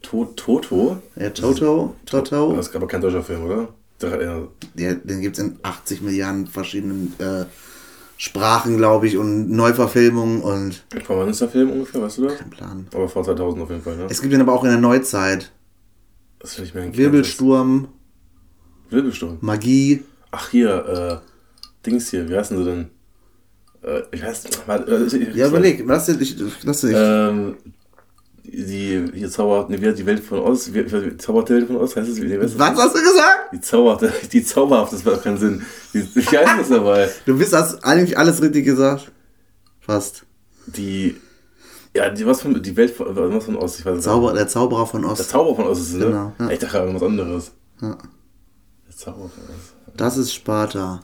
To Toto? Ja, Toto, Toto. Das ist aber kein deutscher Film, oder? Ja, den gibt es in 80 Milliarden verschiedenen äh, Sprachen, glaube ich, und Neuverfilmungen und Von wann ist der Film ungefähr, weißt du das? kein Plan. Aber vor 2000 auf jeden Fall, ne? Es gibt ihn aber auch in der Neuzeit. Das finde ich mir ein Wirbelsturm, Wirbelsturm. Magie. Ach, hier, äh, Dings hier, wie heißen sie denn? Äh, ich weiß, warte, äh, ich- Ja, überleg, lass dir, ich, lass dir, Ähm, die, hier zaubert, ne, wie die Welt von Oz, wie, wie, zaubert die Welt von Oz, heißt es, wie, was hast du gesagt? Die zaubert, die zauberhaft, das macht keinen Sinn. Die, wie heißt das dabei? Du bist, hast eigentlich alles richtig gesagt. Fast. Die, ja, die, was von, die Welt von, was von Oz, ich weiß nicht. Zauber, der Zauberer von Der Ost. Zauber von Oz ist es, ne? Genau, ja. Ich dachte irgendwas anderes. Ja. Der Zauber von Oz. Das ist Sparta.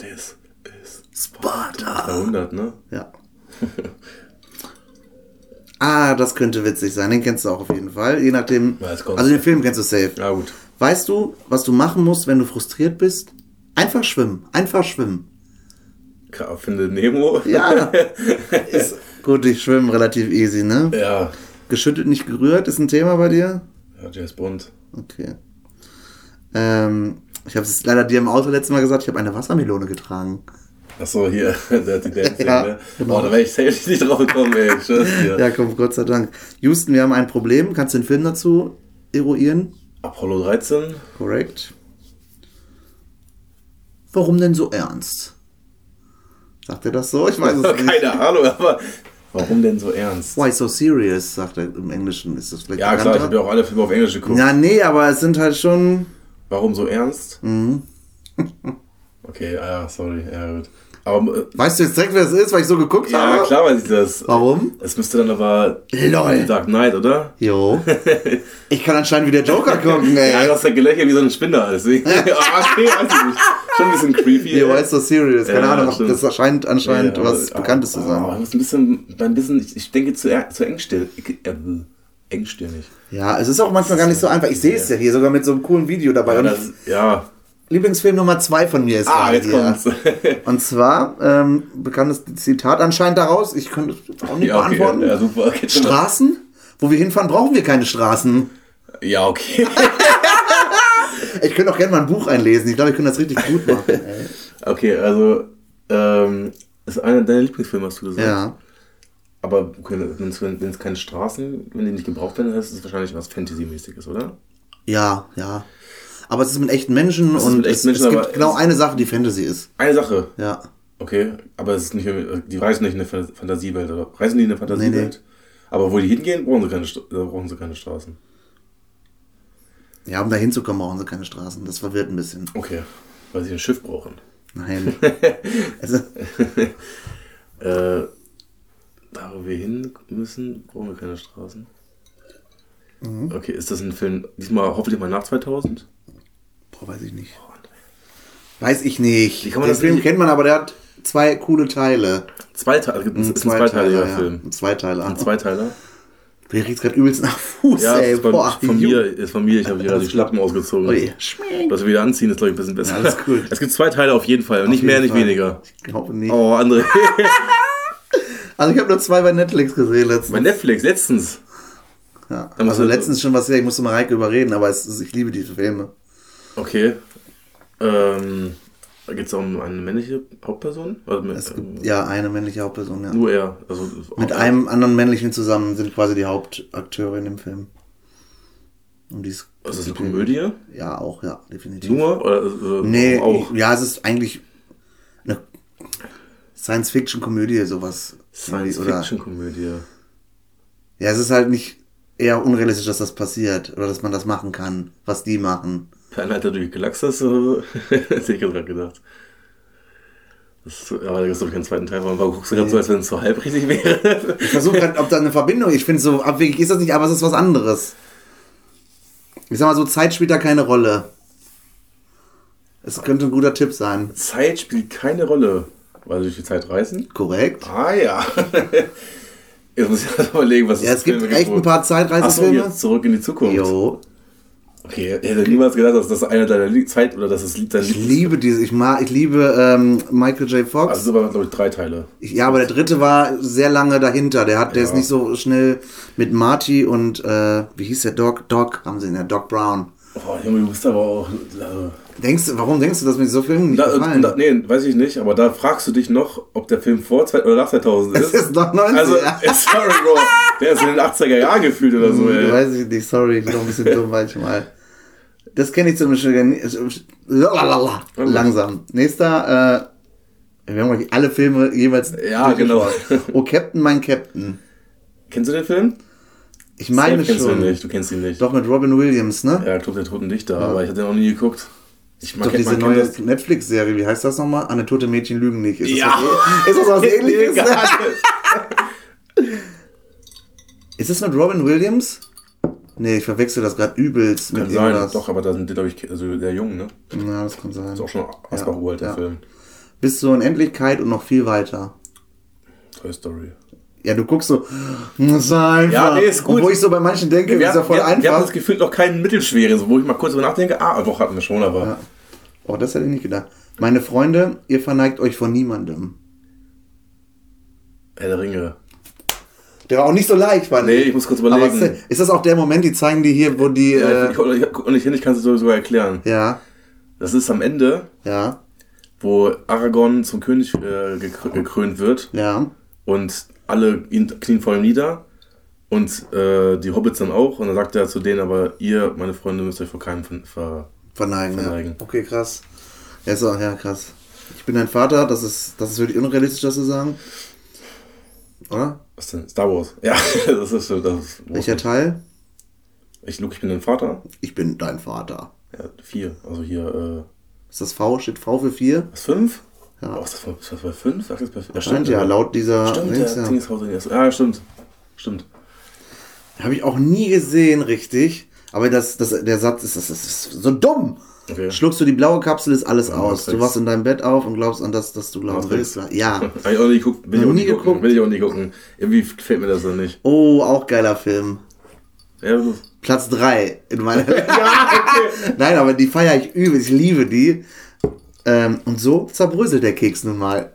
Das ist Sparta. 300, ne? Ja. ah, das könnte witzig sein. Den kennst du auch auf jeden Fall. Je nachdem. Also den Film kennst du safe. Ja, gut. Weißt du, was du machen musst, wenn du frustriert bist? Einfach schwimmen. Einfach schwimmen. Finde Nemo. Ja. ist, gut, ich schwimme relativ easy, ne? Ja. Geschüttet, nicht gerührt ist ein Thema bei dir? Ja, James Bond. Okay. Ähm, ich habe es leider dir im Auto letztes Mal gesagt, ich habe eine Wassermelone getragen. Achso, hier, Dirty Dancing, Ja, ne? genau. Oh, da wäre ich safe nicht drauf gekommen, ey. Schwör's dir. Ja, komm, Gott sei Dank. Houston, wir haben ein Problem. Kannst du den Film dazu eruieren? Apollo 13? Korrekt. Warum denn so ernst? Sagt er das so? Ich weiß es nicht. Keine Ahnung, aber warum denn so ernst? Why so serious, sagt er im Englischen. Ist das vielleicht Ja, klar, ich habe ja auch alle Filme auf Englisch geguckt. Ja, nee, aber es sind halt schon. Warum so ernst? Mhm. Okay, ah ja, sorry, ja gut. Aber, äh, Weißt du jetzt direkt, wer es ist, weil ich so geguckt ja, habe? klar weiß ich das. Warum? Es müsste dann aber Lol. Dark Knight, oder? Jo. Ich kann anscheinend wie der Joker gucken, ey. Ja, du hast ja gelächelt wie so ein Spinner. Deswegen. Ah, okay, weiß ich nicht. Schon ein bisschen creepy. Jo, ist so serious. Keine Ja, Ahnung, stimmt. das scheint anscheinend Ja, was Bekanntes zu sein. Aber das ist ein bisschen, ein bisschen ich, ich denke, zu, zu engstirnig. Äh, engstirnig. Ja, es ist auch manchmal gar nicht so einfach. Ich sehe es ja hier sogar mit so einem coolen Video dabei. Ja, Und das, ja. Lieblingsfilm Nummer zwei von mir ist Ah, gerade jetzt hier. kommt's. Und zwar, ähm, bekanntes Zitat anscheinend daraus, ich könnte es auch nicht ja, okay. beantworten. Ja, super. Okay. Straßen? Wo wir hinfahren, brauchen wir keine Straßen. ja, okay. Ich könnte auch gerne mal ein Buch einlesen. Ich glaube, ich könnte das richtig gut machen. Ey. okay, also, ähm, ist einer deiner Lieblingsfilme, hast du gesagt. Ja. Aber okay, wenn es es keine Straßen, wenn die nicht gebraucht werden, ist es wahrscheinlich was Fantasy-mäßiges, oder? Ja, ja. Aber es ist mit echten Menschen ist und mit es, echten Menschen, es gibt genau es- eine Sache, die Fantasy ist. Eine Sache. Ja. Okay, aber es ist nicht, die reisen nicht in eine Fan- Fantasiewelt, oder? Reisen die in eine Fantasiewelt? Aber wo die hingehen, brauchen sie keine, äh, brauchen sie keine Straßen. Ja, um da hinzukommen, brauchen sie keine Straßen. Das verwirrt ein bisschen. Okay, weil sie ein Schiff brauchen. Nein. also, Äh, da wo wir hin müssen, brauchen wir keine Straßen. Mhm. Okay, ist das ein Film, diesmal hoffentlich mal nach 2000? boah, weiß ich nicht. Weiß ich nicht. Den das Film nicht- kennt man, aber der hat zwei coole Teile. Zwei Teile, es ist ein zweiteiliger Film. Ein Zweiteiler. Ein Zweiteiler? Der riecht gerade übelst nach Fuß, Ja, ey. ist von, Boah, von mir, ist von mir, ich habe gerade die Schlappen ausgezogen. Ui, schmeckt. Was wir wieder anziehen, ist glaube ich ein bisschen besser. Ja, alles cool. Es gibt zwei Teile auf jeden Fall, nicht Auf mehr, jeden nicht Fall. weniger. Ich glaube nicht. Oh, André. Also ich habe nur zwei bei Netflix gesehen letztens. Bei Netflix, letztens. Ja. Da musst Also letztens schon was her, ich musste mal Reike überreden, aber es, ist- ich liebe diese Filme. Okay. Ähm, da geht es um eine männliche Hauptperson? Also mit, Es gibt ja eine männliche Hauptperson, ja. Nur er. Also, Mit einem anderen männlichen zusammen sind quasi die Hauptakteure in dem Film. Um dies Ist das eine Komödie? Ja, auch, ja, definitiv. Nur? Oder, äh, Nee, auch? ja, es ist eigentlich Science-Fiction-Komödie, sowas. Science-Fiction-Komödie. ja, es ist halt nicht eher unrealistisch, dass das passiert oder dass man das machen kann, was die machen. Perlenalter durch Galaxis? oder? Hätte ich gerade gedacht. Das, aber da gibt es doch keinen zweiten Teil. Warum guckst du gerade so, als wenn es so halb richtig wäre? Ich versuche gerade, ob da eine Verbindung, ich finde so abwegig ist das nicht, aber es ist was anderes. Ich sag mal so, Zeit spielt da keine Rolle. Es könnte ein guter Tipp sein. Zeit spielt keine Rolle. Weil sie durch die Zeit reisen? Korrekt. Ah ja. Jetzt muss ich mal überlegen, was Ja, es gibt Filme echt wo- ein paar Zeitreisefilme. jetzt zurück in die Zukunft. Jo. Okay, ich hätte niemals gedacht, dass das einer deiner Zeit oder dass es dein Ich liebe diese, ich mag, ich liebe ähm, Michael J. Fox. Also aber, glaube ich, drei Teile. Ich, ja, aber der dritte war sehr lange dahinter. Der hat, der Ja. ist nicht so schnell mit Marty und äh, wie hieß der Doc? Doc haben sie ihn ja, Doc Brown. Oh, Junge, du bist aber auch. Also, Denkst du, warum denkst du, dass mir so Filme nicht da, gefallen? da, nee, weiß ich nicht, aber da fragst du dich noch, ob der Film vor zwei, oder nach 2000 Es ist. ist doch 90. Also, äh, sorry, Bro. Der ist in den 80er Jahren gefühlt oder so, ey. Weiß ich nicht, sorry, ich bin doch ein bisschen dumm manchmal. Das kenne ich zum Beispiel nicht. Lalalala. Langsam. Nächster, äh, wir haben alle Filme jeweils. Ja, genau. Oh, Captain, mein Captain. Kennst du den Film? Ich meine Safe kennst schon. du ihn nicht, du kennst ihn nicht. Doch mit Robin Williams, ne? Ja, Club der Toten Dichter, aber ich hatte den noch nie geguckt. Ich mag glaube, diese neue das- Netflix-Serie, wie heißt das nochmal? Eine tote Mädchen lügen nicht. Ist das Ja. was, ist das was ähnliches? Ist das mit Robin Williams? Nee, ich verwechsel das gerade übelst mit Kann sein, irgendwas. doch, aber da sind die, glaube ich, also der Jung, ne? Ja, das kann sein. Ist auch schon Asbach uralt, der ja. Film. Bis zur Unendlichkeit und noch viel weiter. Toy Story. Ja, du guckst so, das ist einfach. Ja, nee, ist gut. Und wo ich so bei manchen denke, Wir, ist ja voll wir, wir haben einfach. das Gefühl noch keinen mittelschweren, so, wo ich mal kurz drüber nachdenke. Ah, doch, hatten wir schon, aber. Ja. Oh, das hätte ich nicht gedacht. Meine Freunde, ihr verneigt euch vor niemandem. Herr der Ringe. Der war auch nicht so leicht, fand Nee, ich muss kurz Aber überlegen. ist, ist das auch der Moment, die zeigen die hier, wo die. Ja, äh, ich, ich, ich, ich, ich kann es dir sogar erklären. ja, Das ist am Ende, ja, wo Aragorn zum König äh, gekrö- gekrönt wird ja. und alle knien vor ihm nieder und äh, die Hobbits dann auch. Und dann sagt er zu denen, aber ihr, meine Freunde, müsst euch vor keinem ver ver Verneigen, Verneigen. ja. Okay, krass. Ja, so, ja, krass. Ich bin dein Vater, das ist, das ist wirklich unrealistisch, das zu sagen. Oder? Was denn? Star Wars. Ja, das ist so. Das ist Welcher Teil? Ich, Luke, ich bin dein Vater. Ich bin dein Vater. Ja, vier. Also hier, äh, Ist das V? Steht V für 4? was, fünf? Ja. Oh, ist das, bei- ist das bei fünf? Bei? Ja, Stimmt ja, laut dieser. Stimmt, der ja. Ding ist. Ja, stimmt. Stimmt. Habe ich auch nie gesehen, richtig. Aber das, das, der Satz ist, das, das ist so dumm. Okay. Schluckst du die blaue Kapsel, ist alles aus. Du wachst in deinem Bett auf und glaubst an das, das du glauben willst. Ja. Hab ich auch nie geguckt. Will ich auch nie gucken. geguckt? Will ich auch nie gucken. Irgendwie gefällt mir das dann nicht. Oh, auch geiler Film. Ja, Platz 3 in meiner. Nein, aber die feiere ich übel. Ich liebe die. Ähm, und so zerbröselt der Keks nun mal.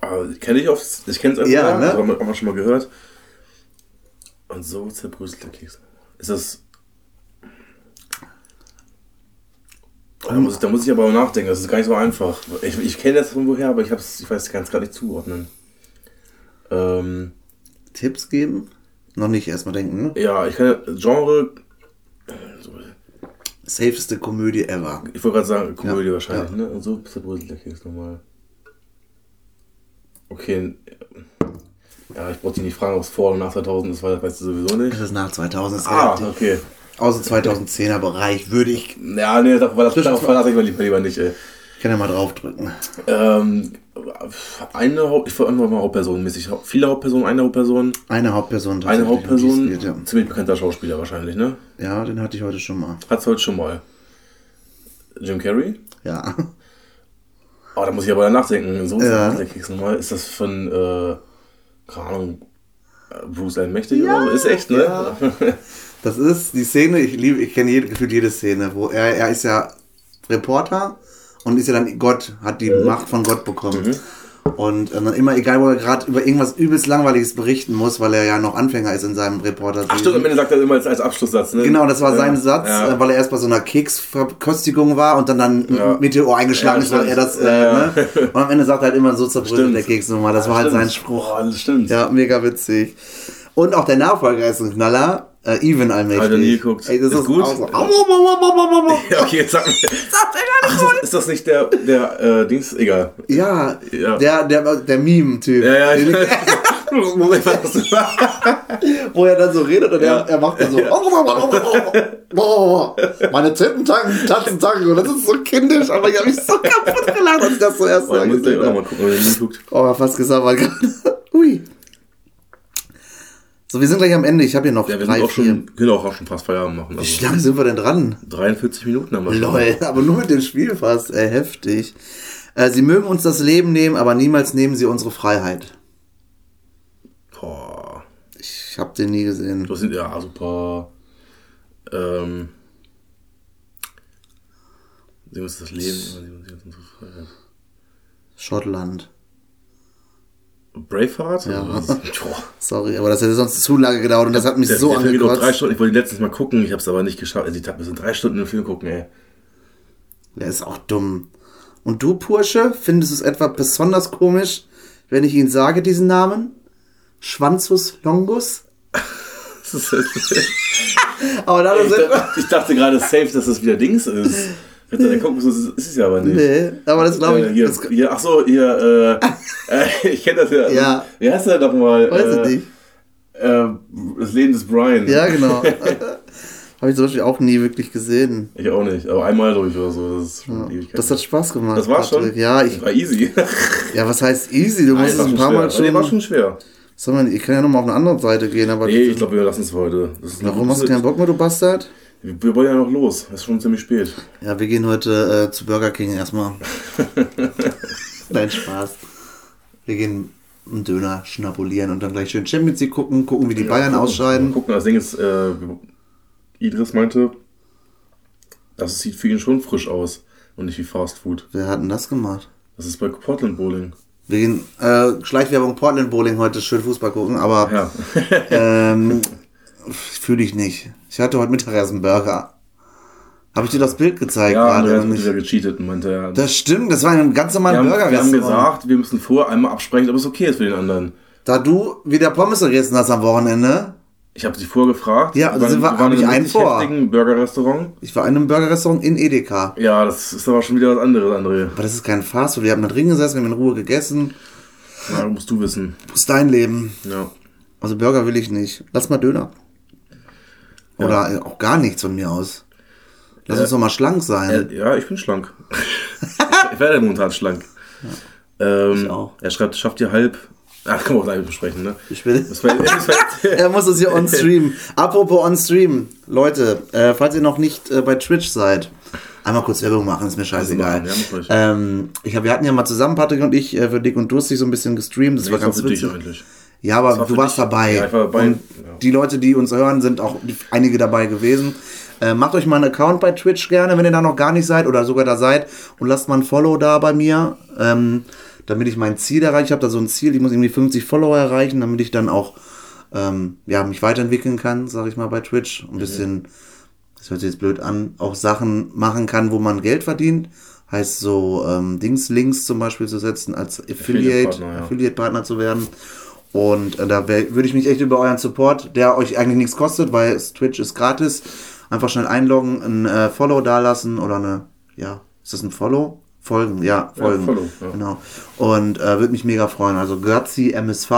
aber kenne ich oft. Ich kenne es einfach. Ja, ne? Haben wir schon mal gehört. Und so zerbröselt der Keks. Ist das. Da muss, ich, da muss ich aber nachdenken, das ist gar nicht so einfach. Ich, ich kenne das von woher, aber ich, hab's, ich weiß, es gar nicht zuordnen. Ähm, Tipps geben? Noch nicht erstmal denken, ne? ja, ich kann Genre, Safeste Komödie ever. ich wollte gerade sagen, Komödie Ja, wahrscheinlich, ja. ne? Und so zerbröselt der Keks nochmal. Okay. Ja, ich brauche dich nicht fragen, ob es vor oder nach 2000 ist, weil das weißt du sowieso nicht. Das ist nach 2000. Ist Ah, relativ- okay. Außer 2010er Bereich würde ich. Ja, nee, darauf darauf verlasse ich mich lieber, lieber nicht, ey. Ich kann ja mal draufdrücken. Ähm, eine Haupt, ich wollte einfach mal Hauptpersonenmäßig. Viele Hauptpersonen, eine Hauptperson. Eine Hauptperson. Eine Hauptperson, geht, ja. ziemlich bekannter Schauspieler wahrscheinlich, ne? ja, den hatte ich heute schon mal. Hat's heute schon mal. Jim Carrey? Ja. Oh, da muss ich aber danach nachdenken. So ist Ja. nochmal. Ist das von, äh, keine Ahnung, äh, Bruce Allmächtig oder so? Ist echt, ne? Ja. Das ist die Szene, ich liebe, ich kenne jede, gefühlt jede Szene, wo er, er ist ja Reporter und ist ja dann Gott, hat die Macht von Gott bekommen. Und äh, dann immer, egal wo er gerade über irgendwas übelst Langweiliges berichten muss, weil er ja noch Anfänger ist in seinem Reporter. Ach stimmt, am Ende sagt er immer als, als Abschlusssatz, ne? Genau, das war sein Ja. Satz, Ja. äh, weil er erst bei so einer Keksverköstigung war und dann dann Ja. Meteor eingeschlagen ist, weil er das, äh, ne? Und am Ende sagt er halt immer so zerbröselt der Keks nochmal. Das war halt Stimmt. sein Spruch. Oh, das stimmt. Ja, mega witzig. Und auch der Nachfolger ist ein Knaller. Äh, Even allmächtig. Hab noch nie geguckt. Ey, das Ist ist, gut? So. Ja, okay, jetzt sag mir. Ach, ist, das, ist das nicht der, der, äh, Dings? Egal. Ja, Ja. der, der, der Meme-Typ. Ja, ja, ich Moment, was du Wo er dann so redet und Ja. er, er macht dann so. Meine Titten tanken, Tatzen tanken. Und das ist so kindisch, aber ich habe mich so kaputt gelacht, als ich das zuerst Oh, da mal muss ich gleich gesehen habe. Oh, fast gesabbert gerade. So, wir sind gleich am Ende. Ich habe hier noch Ja, wir drei, auch vier. schon, können auch, auch schon fast Feierabend machen. Wie Also lange sind wir denn dran? 43 Minuten haben wir schon. Lol, aber nur mit dem Spiel fast. Äh, heftig. Äh, sie mögen uns das Leben nehmen, aber niemals nehmen sie unsere Freiheit. Boah. Ich habe den nie gesehen. Das sind ja super. Ähm. Sie muss das Leben. aber sie muss unsere Freiheit. Schottland. Braveheart? Ja. Boah. Sorry, aber das hätte sonst zu lange gedauert und das hat mich Der, so der drei angekotzt. Stunden. Ich wollte ihn letztens mal gucken, ich habe es aber nicht geschafft. Also ich dachte, wir sind drei Stunden im Film gucken, ey. Der ist auch dumm. Und du, Pursche, findest es etwa besonders komisch, wenn ich ihn sage, diesen Namen? Schwanzus Longus? Ich, Aber da sind dachte, ich dachte gerade safe, dass das wieder Dings ist. Ritter der Kokosnuss ist, ist es ja aber nicht. Nee, aber das glaube Äh, ich. hier, das, hier, ach so, hier, äh, äh, ich kenne das ja. Ja. Wie heißt der doch mal? weiß äh, ich nicht. Äh, das Leben des Brian. Ja, genau. Habe ich zum Beispiel auch nie wirklich gesehen. Ich auch nicht, aber einmal durch oder so. Das ist schon Ewigkeit. Das hat Spaß gemacht. das war schon? Ja, ich, Das war easy. ja, was heißt easy? Du musst es ein schon paar schwer. Mal Aber Der war schon. schon schwer. Sag mal, ich kann ja nochmal auf eine andere Seite gehen, aber. Nee, ich glaube, wir lassen es heute. Warum hast du keinen Bock mehr, du Bastard? Wir, wollen ja noch los. Es ist schon ziemlich spät. Ja, wir gehen heute äh, zu Burger King erstmal. Nein, Spaß. Wir gehen einen Döner schnabulieren und dann gleich schön Champions League gucken, gucken, wie die Bayern Mal ausscheiden. gucken, das Ding ist, äh, Idris meinte, das sieht für ihn schon frisch aus und nicht wie Fast Food. Wer hat denn das gemacht? Das ist bei Portland Bowling. Wir gehen äh, Schleichwerbung Portland Bowling heute schön Fußball gucken, aber Ja. ähm, fühle ich nicht. Ich hatte heute Mittag erst einen Burger. Habe ich dir das Bild gezeigt ja, gerade? Hat nicht? wieder gecheatet meinte, ja, Das stimmt, das war ein ganz normaler haben, Burger. wir haben gesagt, wir müssen vorher einmal absprechen, ob es okay ist für den anderen. Da du wieder Pommes gegessen hast am Wochenende, Ich habe dich vorher gefragt. Ja, wir- waren hab in ich einem einen vor. Burger-Restaurant. ich war in einem Burgerrestaurant in Edeka. Ja, das ist aber schon wieder was anderes, André. Aber das ist kein Fastfood. Wir haben da drin gesessen, wir haben in Ruhe gegessen. Na, musst du wissen. Das ist dein Leben. Ja. Also Burger will ich nicht. Lass mal Döner. Oder äh, auch gar nichts von mir aus. Lass uns doch mal schlank sein. Äh, ja, ich bin schlank. ich werde momentan schlank. Ähm, Ich auch. Er schreibt, schafft ihr halb. Ach, kann man auch gleich besprechen, ne? Ich will. Er muss uns hier on stream. Apropos on stream. Leute, äh, falls ihr noch nicht äh, bei Twitch seid, einmal kurz Werbung machen, ist mir scheißegal. Ja, mach ruhig. Ähm, ich hab, wir hatten ja mal zusammen, Patrick und ich, äh, für Dick und Durstig so ein bisschen gestreamt. Das Nee, war ganz für dich witzig. eigentlich. Ja, aber war du warst dich. dabei. Ja, ich war dabei. Und Ja. die Leute, die uns hören, sind auch einige dabei gewesen. Äh, macht euch mal einen Account bei Twitch gerne, wenn ihr da noch gar nicht seid oder sogar da seid und lasst mal ein Follow da bei mir, ähm, damit ich mein Ziel erreiche. Ich habe da so ein Ziel, ich muss irgendwie 50 Follower erreichen, damit ich dann auch ähm, ja, mich weiterentwickeln kann, sage ich mal bei Twitch. Ein bisschen, das hört sich jetzt blöd an, auch Sachen machen kann, wo man Geld verdient. Heißt so ähm, Dings, Links zum Beispiel zu setzen, als Affiliate, Affiliate-Partner, ja. Affiliate-Partner zu werden. Und äh, da würde ich mich echt über euren Support, der euch eigentlich nichts kostet, weil es- Twitch ist gratis, einfach schnell einloggen, ein äh, Follow dalassen oder eine, ja, ist das ein Follow? Folgen, ja, folgen. Follow, ja. Genau. Und äh, würde mich mega freuen. Also Götzi MSV.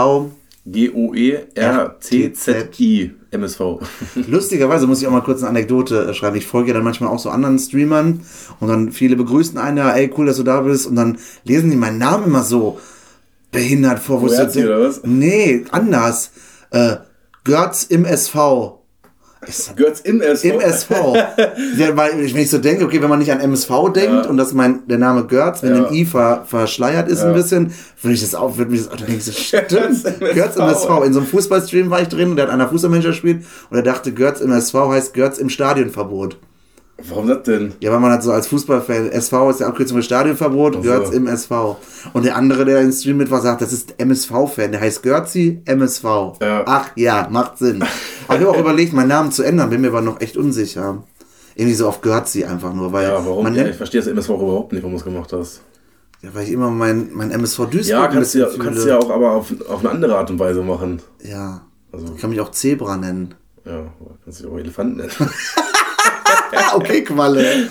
G-O-E-R-C-Z-I MSV. Lustigerweise muss ich auch mal kurz eine Anekdote äh, schreiben. Ich folge ja dann manchmal auch so anderen Streamern und dann viele begrüßen einen, ja, ey, cool, dass du da bist. Und dann lesen die meinen Namen immer so behindert vor. Wo denk- oder was? Nee, anders. Äh, Götz im SV. Götz im SV. Im SV. ja, weil, wenn ich so denke, okay, wenn man nicht an MSV denkt Ja. und dass mein, der Name Götz, wenn Ja. ein I ver, verschleiert ist ein bisschen, würde ich das auch, würde mich das auch, dann denke ich so, stimmt. Götz im Götz im SV. In so einem Fußballstream war ich drin und der hat einer Fußballmanager gespielt und er dachte, Götz im SV heißt Götz im Stadionverbot. Warum das denn? Ja, weil man hat so als Fußballfan, SV ist der Abkürzung für Stadionverbot, so. Götz im SV. Und der andere, der im Stream mit war, sagt, das ist MSV-Fan, der heißt Görzi MSV. Ja. Ach ja, macht Sinn. Aber ich habe auch überlegt, meinen Namen zu ändern, bin mir aber noch echt unsicher. Irgendwie so auf Görzi einfach nur, weil Ja, warum? man Ja, ich verstehe das MSV überhaupt nicht, warum du es gemacht hast. ja, weil ich immer mein, mein MSV Duisburg Ja, kannst du ja, kannst ja auch aber auf, auf eine andere Art und Weise machen. Ja, Also, ich kann mich auch Zebra nennen. ja, kannst du auch Elefanten nennen. Ah, okay, Qualle.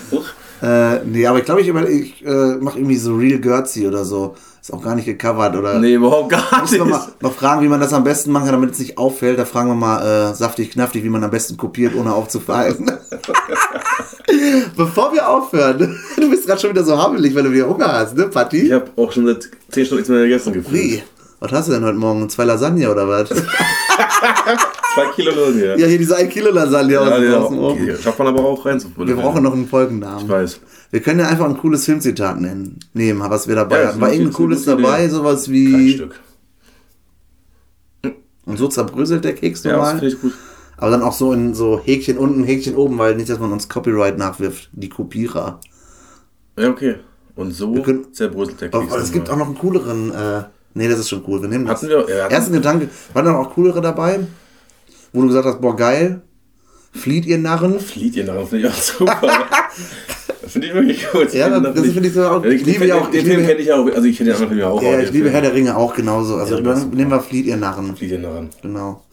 äh, nee, aber ich glaube, ich, ich äh, mache irgendwie so Real Görzi oder so. Ist auch gar nicht gecovert oder... nee, überhaupt gar nicht. mal, mal fragen, wie man das am besten machen kann, damit es nicht auffällt. Da fragen wir mal äh, saftig, knaftig, wie man am besten kopiert, ohne aufzufallen. Bevor wir aufhören, du bist gerade schon wieder so hammelig, weil du wieder Hunger hast, ne, Ich Patti? habe auch schon seit 10 Stunden nichts mehr gegessen gefühlt. Wie? Was hast du denn heute Morgen? Zwei Lasagne oder was? Zwei Kilo Lasagne. ja, hier diese 1 Kilo Lasagne aus, Ja, aus dem Ofen. okay. Schafft man aber auch rein. Wir brauchen noch einen Folgennamen. Ich weiß. Wir können ja einfach ein cooles Filmzitat nennen, nehmen, was wir dabei Ja, hatten. War irgendein cooles dabei, sowas Kein wie. Stück. Und so zerbröselt der Keks Ja, das finde ich gut. Aber dann auch so in so Häkchen unten, Häkchen oben, weil nicht, dass man uns Copyright nachwirft. Die Kopierer. Ja, okay. Und so können- zerbröselt der Aber Keks. es gibt auch noch einen cooleren, äh, Nee, das ist schon cool. Wir nehmen das. Hatten wir, ja, hatten- Ersten Gedanke, waren da noch coolere dabei? Wo du gesagt hast, boah, geil. Flieht ihr Narren? Flieht ihr nachher, finde ich auch super. finde ich wirklich gut. Ja, das- das finde ich so auch- Ja, ich liebe ja auch- Den Film kenne ich auch, also ich kenne den anderen Film ja auch. Ja, ich liebe Herr der Ringe auch genauso. Also Ja, nehmen wir Flieht ihr Narren. Flieht ihr nachher. Genau.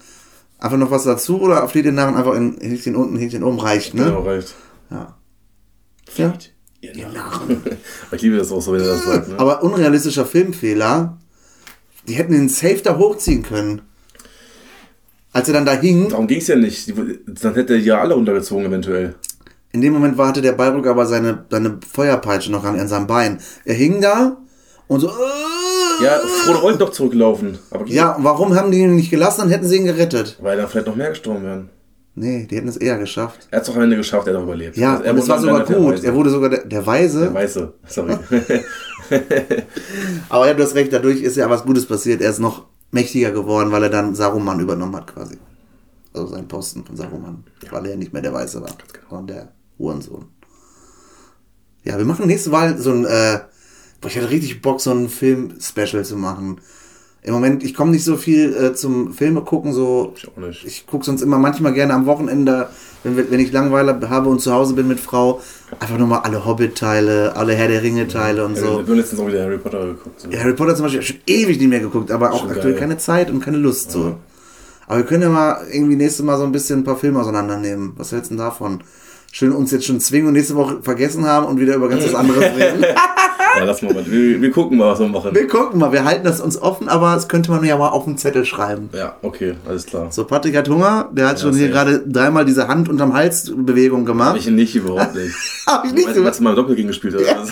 Einfach noch was dazu oder Flieht ihr Narren einfach in Häkchen unten, Häkchen oben reicht, ne? Genau, reicht. Ja. Flieht ihr Narren. ich liebe das auch so, wenn er das sagt. Ne? Aber unrealistischer Filmfehler, die hätten den Safe da hochziehen können. Als er dann da hing, Darum ging es ja nicht. Dann hätte er ja alle runtergezogen, eventuell. in dem Moment hatte der Balrog aber seine, seine Feuerpeitsche noch an, an seinem Bein. Er hing da und so. äh, Ja, Frodo wollte doch zurücklaufen. Ja, warum haben die ihn nicht gelassen? Dann hätten sie ihn gerettet. Weil dann vielleicht noch mehr gestorben wären. Nee, die hätten es eher geschafft. Er hat es doch am Ende geschafft, er hat auch überlebt. Ja, Also er und es war sogar gut. Weise. Er wurde sogar der, der Weise. Der Weiße, sorry. Aber ja, du hast recht, dadurch ist ja was Gutes passiert. Er ist noch mächtiger geworden, weil er dann Saruman übernommen hat quasi. Also seinen Posten von Saruman. Weil er ja nicht mehr der Weiße war, sondern der Hurensohn. Ja, wir machen nächste Mal so ein, äh, boah, ich hatte richtig Bock, so ein Film-Special zu machen. Im Moment, ich komme nicht so viel äh, zum Filme gucken, so. Ich auch nicht. Ich gucke sonst immer manchmal gerne am Wochenende, wenn, wenn ich Langeweile habe und zu Hause bin mit Frau, einfach nur mal alle Hobbit-Teile, alle Herr der Ringe-Teile und Ja, so. Wir haben letztens auch wieder Harry Potter geguckt. So. Ja, Harry Potter zum Beispiel, schon ewig nicht mehr geguckt, aber auch Schon aktuell geil. keine Zeit und keine Lust so. Aber wir können ja mal irgendwie nächstes Mal so ein bisschen ein paar Filme auseinandernehmen. Was hältst du denn davon? Schön uns jetzt schon zwingen und nächste Woche vergessen haben und wieder über ganz was anderes reden. Ja, lass mal. Wir, wir gucken mal, was wir machen. Wir gucken mal, wir halten das uns offen, aber das könnte man ja mal auf den Zettel schreiben. Ja, okay, alles klar. So, Patrick hat Hunger, der hat schon hier gerade dreimal diese Hand unterm Hals Bewegung gemacht. Ich nicht, überhaupt nicht. Hab ich nicht Weißt du, mal im Doppel gegen gespielt hast? Ja.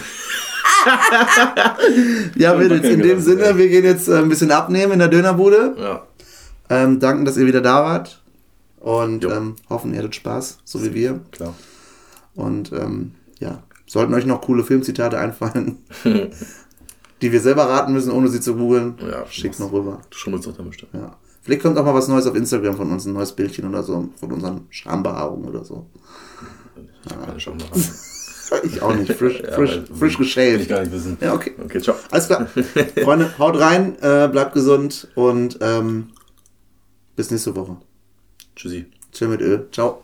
Ja, Mädels, in dem Sinne, ja. wir gehen jetzt äh, ein bisschen abnehmen in der Dönerbude. Ja. Ähm, danken, dass ihr wieder da wart. Und ähm, hoffen, ihr hattet Spaß, so wie wir. klar. Und ähm, ja, sollten euch noch coole Filmzitate einfallen, die wir selber raten müssen, ohne sie zu googeln, Ja, schickt noch rüber. Du schummelst doch da bestimmt. Ja. Vielleicht kommt auch mal was Neues auf Instagram von uns, ein neues Bildchen oder so, von unseren Schambehaarungen oder so. Ich hab keine Scham Ich auch nicht, frisch, Ja, frisch, frisch Will ich geschält. gar nicht wissen. Ja, okay. Okay, ciao. Alles klar. Freunde, haut rein, äh, bleibt gesund und ähm, bis nächste Woche. Tschüssi. Chill mit Öl. Ciao.